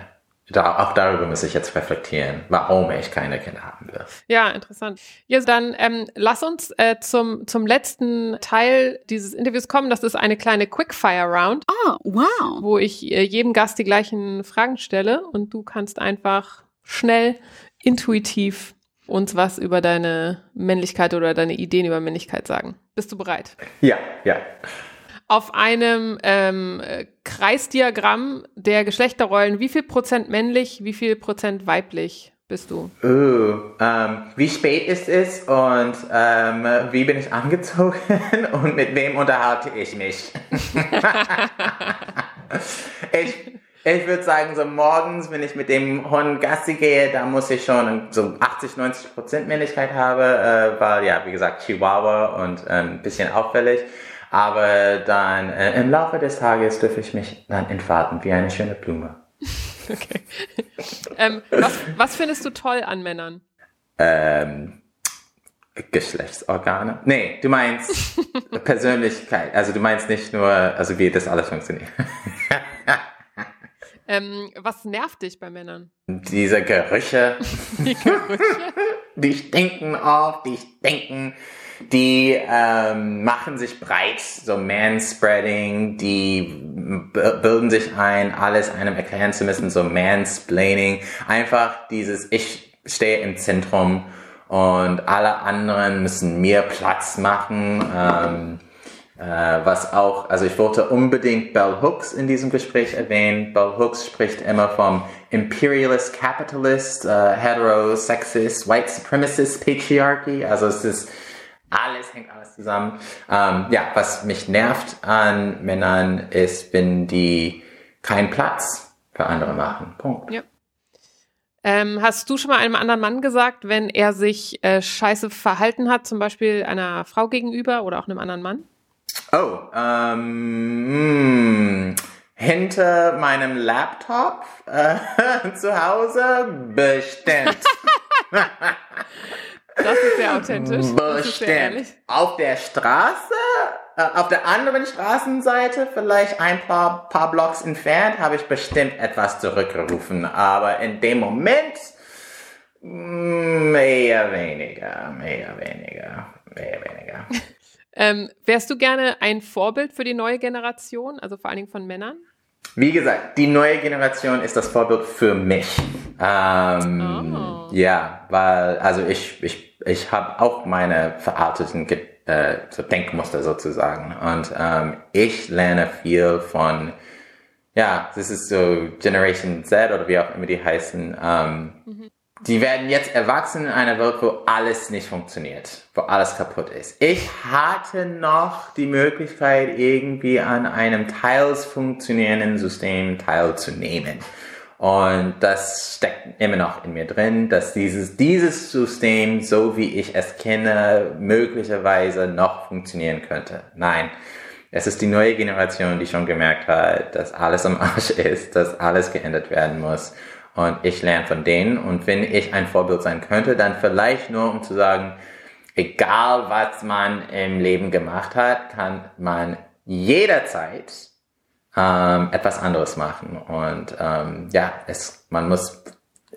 da, auch darüber muss ich jetzt reflektieren, warum ich keine Kinder haben will. Ja, interessant. Jetzt dann ähm, lass uns äh, zum, zum letzten Teil dieses Interviews kommen. Das ist eine kleine Quickfire-Round. Oh, wow. Wo ich äh, jedem Gast die gleichen Fragen stelle und du kannst einfach schnell, intuitiv uns was über deine Männlichkeit oder deine Ideen über Männlichkeit sagen. Bist du bereit? Ja, ja auf einem ähm, Kreisdiagramm der Geschlechterrollen, wie viel Prozent männlich, wie viel Prozent weiblich bist du? Uh, ähm, wie spät ist es und ähm, wie bin ich angezogen und mit wem unterhalte ich mich? ich ich würde sagen, so morgens, wenn ich mit dem Hund Gassi gehe, da muss ich schon so 80, 90 Prozent Männlichkeit haben, äh, weil ja, wie gesagt, Chihuahua und ähm, ein bisschen auffällig. Aber dann äh, im Laufe des Tages dürfe ich mich dann entfalten wie eine schöne Blume. Okay. ähm, was, was findest du toll an Männern? Ähm, Geschlechtsorgane? Nee, du meinst Persönlichkeit. Also du meinst nicht nur, also wie das alles funktioniert. ähm, was nervt dich bei Männern? Diese Gerüche. Die Gerüche? die stinken oft, die stinken die ähm, machen sich breit, so Manspreading, die bilden sich ein, alles einem erklären zu müssen, so Mansplaining. Einfach dieses, ich stehe im Zentrum und alle anderen müssen mir Platz machen. Ähm, äh, was auch, also ich wollte unbedingt Bell Hooks in diesem Gespräch erwähnen. Bell Hooks spricht immer vom Imperialist Capitalist, äh, Hetero, Sexist, White Supremacist Patriarchy. Also es ist alles hängt alles zusammen. Ähm, ja, was mich nervt an Männern ist, wenn die keinen Platz für andere machen. Punkt. Ja. Ähm, hast du schon mal einem anderen Mann gesagt, wenn er sich äh, scheiße verhalten hat, zum Beispiel einer Frau gegenüber oder auch einem anderen Mann? Oh, ähm, mh, hinter meinem Laptop äh, zu Hause bestimmt. Das ist sehr authentisch. Bestimmt. Auf der Straße, äh, auf der anderen Straßenseite, vielleicht ein paar, paar Blocks entfernt, habe ich bestimmt etwas zurückgerufen. Aber in dem Moment mh, eher weniger, eher weniger, eher weniger. ähm, wärst du gerne ein Vorbild für die neue Generation, also vor allen Dingen von Männern? Wie gesagt, die neue Generation ist das Vorbild für mich. Ähm, oh. Ja, weil, also ich, ich, ich habe auch meine veralteten äh, so Denkmuster sozusagen. Und ähm, ich lerne viel von, ja, das ist so Generation Z oder wie auch immer die heißen. Ähm, mhm die werden jetzt erwachsen in einer Welt, wo alles nicht funktioniert, wo alles kaputt ist. Ich hatte noch die Möglichkeit, irgendwie an einem teils funktionierenden System teilzunehmen. Und das steckt immer noch in mir drin, dass dieses, dieses System, so wie ich es kenne, möglicherweise noch funktionieren könnte. Nein. Es ist die neue Generation, die schon gemerkt hat, dass alles am Arsch ist, dass alles geändert werden muss und ich lerne von denen. Und wenn ich ein Vorbild sein könnte, dann vielleicht nur, um zu sagen, egal was man im Leben gemacht hat, kann man jederzeit ähm, etwas anderes machen. Und ähm, ja, es, man muss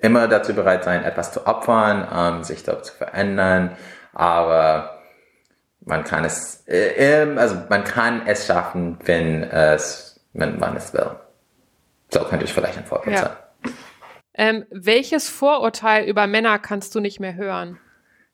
immer dazu bereit sein, etwas zu opfern, ähm, sich dort zu verändern. Aber man kann es, äh, also man kann es schaffen, wenn es, wenn man es will. So könnte ich vielleicht ein Vorbild ja. sein. Ähm, welches Vorurteil über Männer kannst du nicht mehr hören?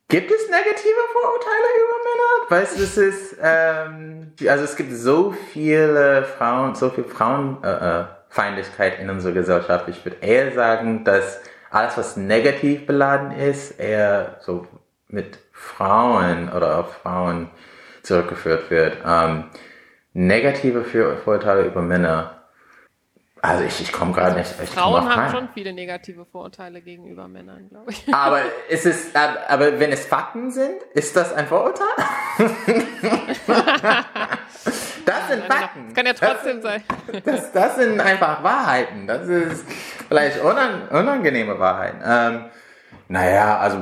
Gibt es negative Vorurteile über Männer? Weißt es ist, ähm, also es gibt so viele Frauen, so viel Frauenfeindlichkeit äh, in unserer Gesellschaft. Ich würde eher sagen, dass alles, was negativ beladen ist, eher so mit Frauen oder auf Frauen zurückgeführt wird. Ähm, negative Vorurteile über Männer also ich, ich komme gerade also nicht. Frauen haben schon viele negative Vorurteile gegenüber Männern, glaube ich. Aber ist es, aber wenn es Fakten sind, ist das ein Vorurteil? das sind Fakten. Das kann ja trotzdem das, sein. Das, das sind einfach Wahrheiten. Das ist, vielleicht unangenehme Wahrheiten. Ähm, naja, also,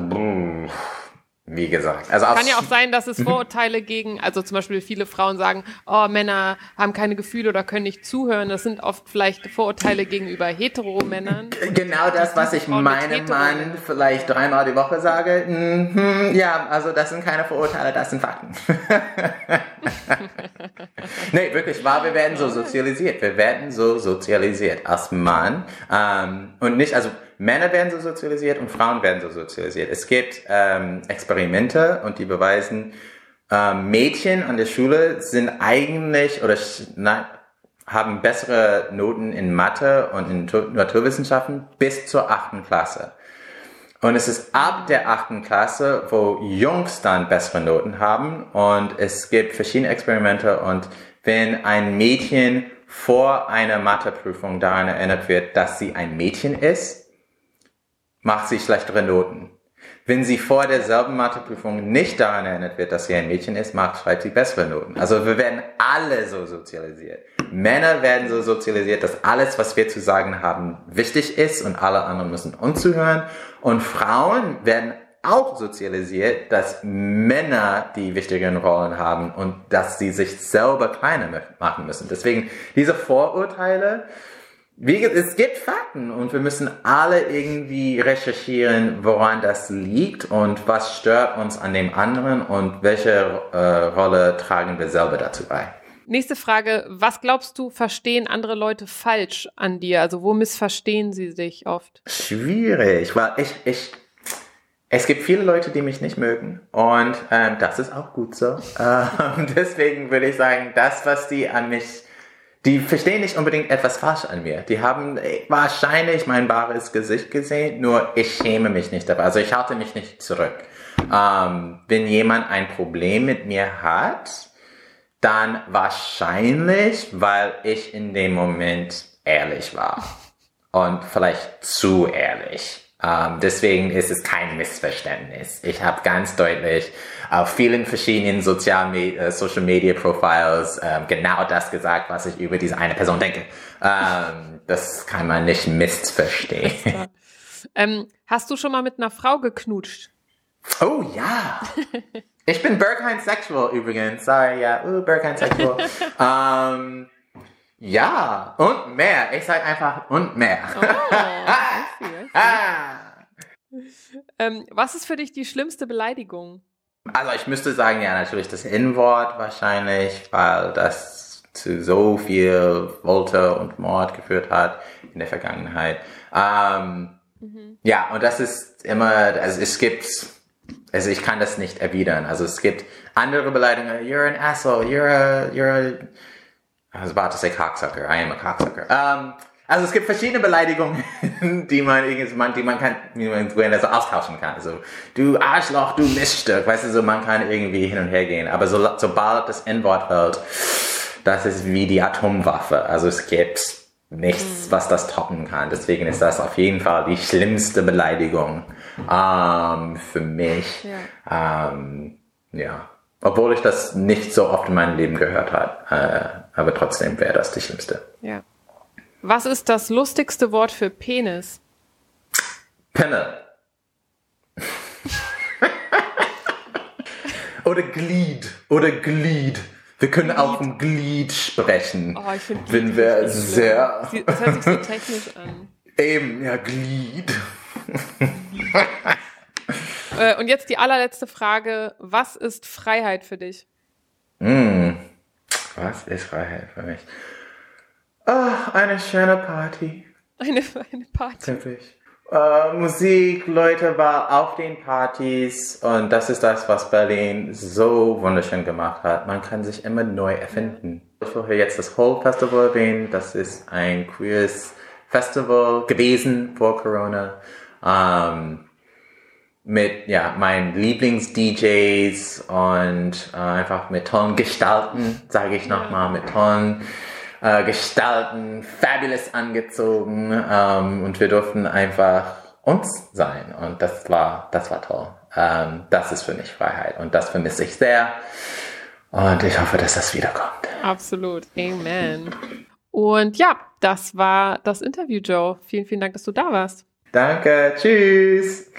wie gesagt. Also Kann ja auch sein, dass es Vorurteile gegen, also zum Beispiel viele Frauen sagen, oh, Männer haben keine Gefühle oder können nicht zuhören. Das sind oft vielleicht Vorurteile gegenüber Hetero-Männern. Genau das, was ich meinem Mann vielleicht dreimal die Woche sage. Mhm, ja, also das sind keine Vorurteile, das sind Fakten. nee, wirklich wahr, wir werden so sozialisiert. Wir werden so sozialisiert als Mann. Ähm, und nicht, also Männer werden so sozialisiert und Frauen werden so sozialisiert. Es gibt ähm, Experimente und die beweisen, ähm, Mädchen an der Schule sind eigentlich oder na, haben bessere Noten in Mathe und in Naturwissenschaften bis zur achten Klasse. Und es ist ab der achten Klasse, wo Jungs dann bessere Noten haben. Und es gibt verschiedene Experimente. Und wenn ein Mädchen vor einer Matheprüfung daran erinnert wird, dass sie ein Mädchen ist, macht sie schlechtere Noten. Wenn sie vor derselben Matheprüfung nicht daran erinnert wird, dass sie ein Mädchen ist, macht, schreibt sie bessere Noten. Also wir werden alle so sozialisiert. Männer werden so sozialisiert, dass alles, was wir zu sagen haben, wichtig ist und alle anderen müssen uns zuhören. Und Frauen werden auch sozialisiert, dass Männer die wichtigeren Rollen haben und dass sie sich selber kleiner machen müssen. Deswegen diese Vorurteile, wie, es gibt Fakten und wir müssen alle irgendwie recherchieren, woran das liegt und was stört uns an dem anderen und welche äh, Rolle tragen wir selber dazu bei. Nächste Frage. Was glaubst du, verstehen andere Leute falsch an dir? Also wo missverstehen sie sich oft? Schwierig, weil ich, ich, es gibt viele Leute, die mich nicht mögen und ähm, das ist auch gut so. Ähm, deswegen würde ich sagen, das, was die an mich die verstehen nicht unbedingt etwas falsch an mir. Die haben wahrscheinlich mein wahres Gesicht gesehen, nur ich schäme mich nicht dabei. Also ich halte mich nicht zurück. Ähm, wenn jemand ein Problem mit mir hat, dann wahrscheinlich, weil ich in dem Moment ehrlich war. Und vielleicht zu ehrlich. Ähm, deswegen ist es kein Missverständnis. Ich habe ganz deutlich auf vielen verschiedenen Sozial äh, Social Media Profiles ähm, genau das gesagt, was ich über diese eine Person denke. Ähm, das kann man nicht missverstehen. ähm, hast du schon mal mit einer Frau geknutscht? Oh ja. Ich bin Bergheim Sexual übrigens. Sorry, ja, uh, Bergheim Sexual. ähm, ja, und mehr. Ich sage einfach und mehr. Oh, I see, I see. ähm, was ist für dich die schlimmste Beleidigung? Also ich müsste sagen, ja, natürlich das N-Wort wahrscheinlich, weil das zu so viel Folter und Mord geführt hat in der Vergangenheit. Ähm, mhm. Ja, und das ist immer, also es gibt, also ich kann das nicht erwidern. Also es gibt andere Beleidigungen, you're an asshole, you're a, you're a, I was about to say cocksucker. I am a cocksucker. Um, also es gibt verschiedene Beleidigungen, die man die man kann, wie man so austauschen kann. Also du Arschloch, du Miststück, weißt du, so man kann irgendwie hin und her gehen. Aber so, sobald das N-Wort fällt, das ist wie die Atomwaffe. Also es gibt nichts, was das toppen kann. Deswegen ist das auf jeden Fall die schlimmste Beleidigung ähm, für mich. Ja. Ähm, ja obwohl ich das nicht so oft in meinem Leben gehört habe. Äh, aber trotzdem wäre das die schlimmste. Ja. Was ist das lustigste Wort für Penis? Penne. oder Glied. Oder Glied. Wir können Glied. auch vom Glied sprechen. Oh, ich finde Wenn wir sehr. Das hört sich so technisch an. Eben, ja, Glied. Äh, und jetzt die allerletzte Frage. Was ist Freiheit für dich? Mm, was ist Freiheit für mich? Oh, eine schöne Party. Eine, eine Party. Typisch. Uh, Musik, Leute war auf den Partys und das ist das, was Berlin so wunderschön gemacht hat. Man kann sich immer neu erfinden. Ich will hier jetzt das Whole Festival erwähnen. Das ist ein queeres Festival gewesen vor Corona. Ähm, mit ja meinen Lieblings-DJs und äh, einfach mit tollen Gestalten, sage ich nochmal, mit tollen äh, Gestalten, fabulous angezogen ähm, und wir durften einfach uns sein und das war das war toll. Ähm, das ist für mich Freiheit und das vermisse ich sehr und ich hoffe, dass das wiederkommt. Absolut, Amen. Und ja, das war das Interview, Joe. Vielen, vielen Dank, dass du da warst. Danke, tschüss.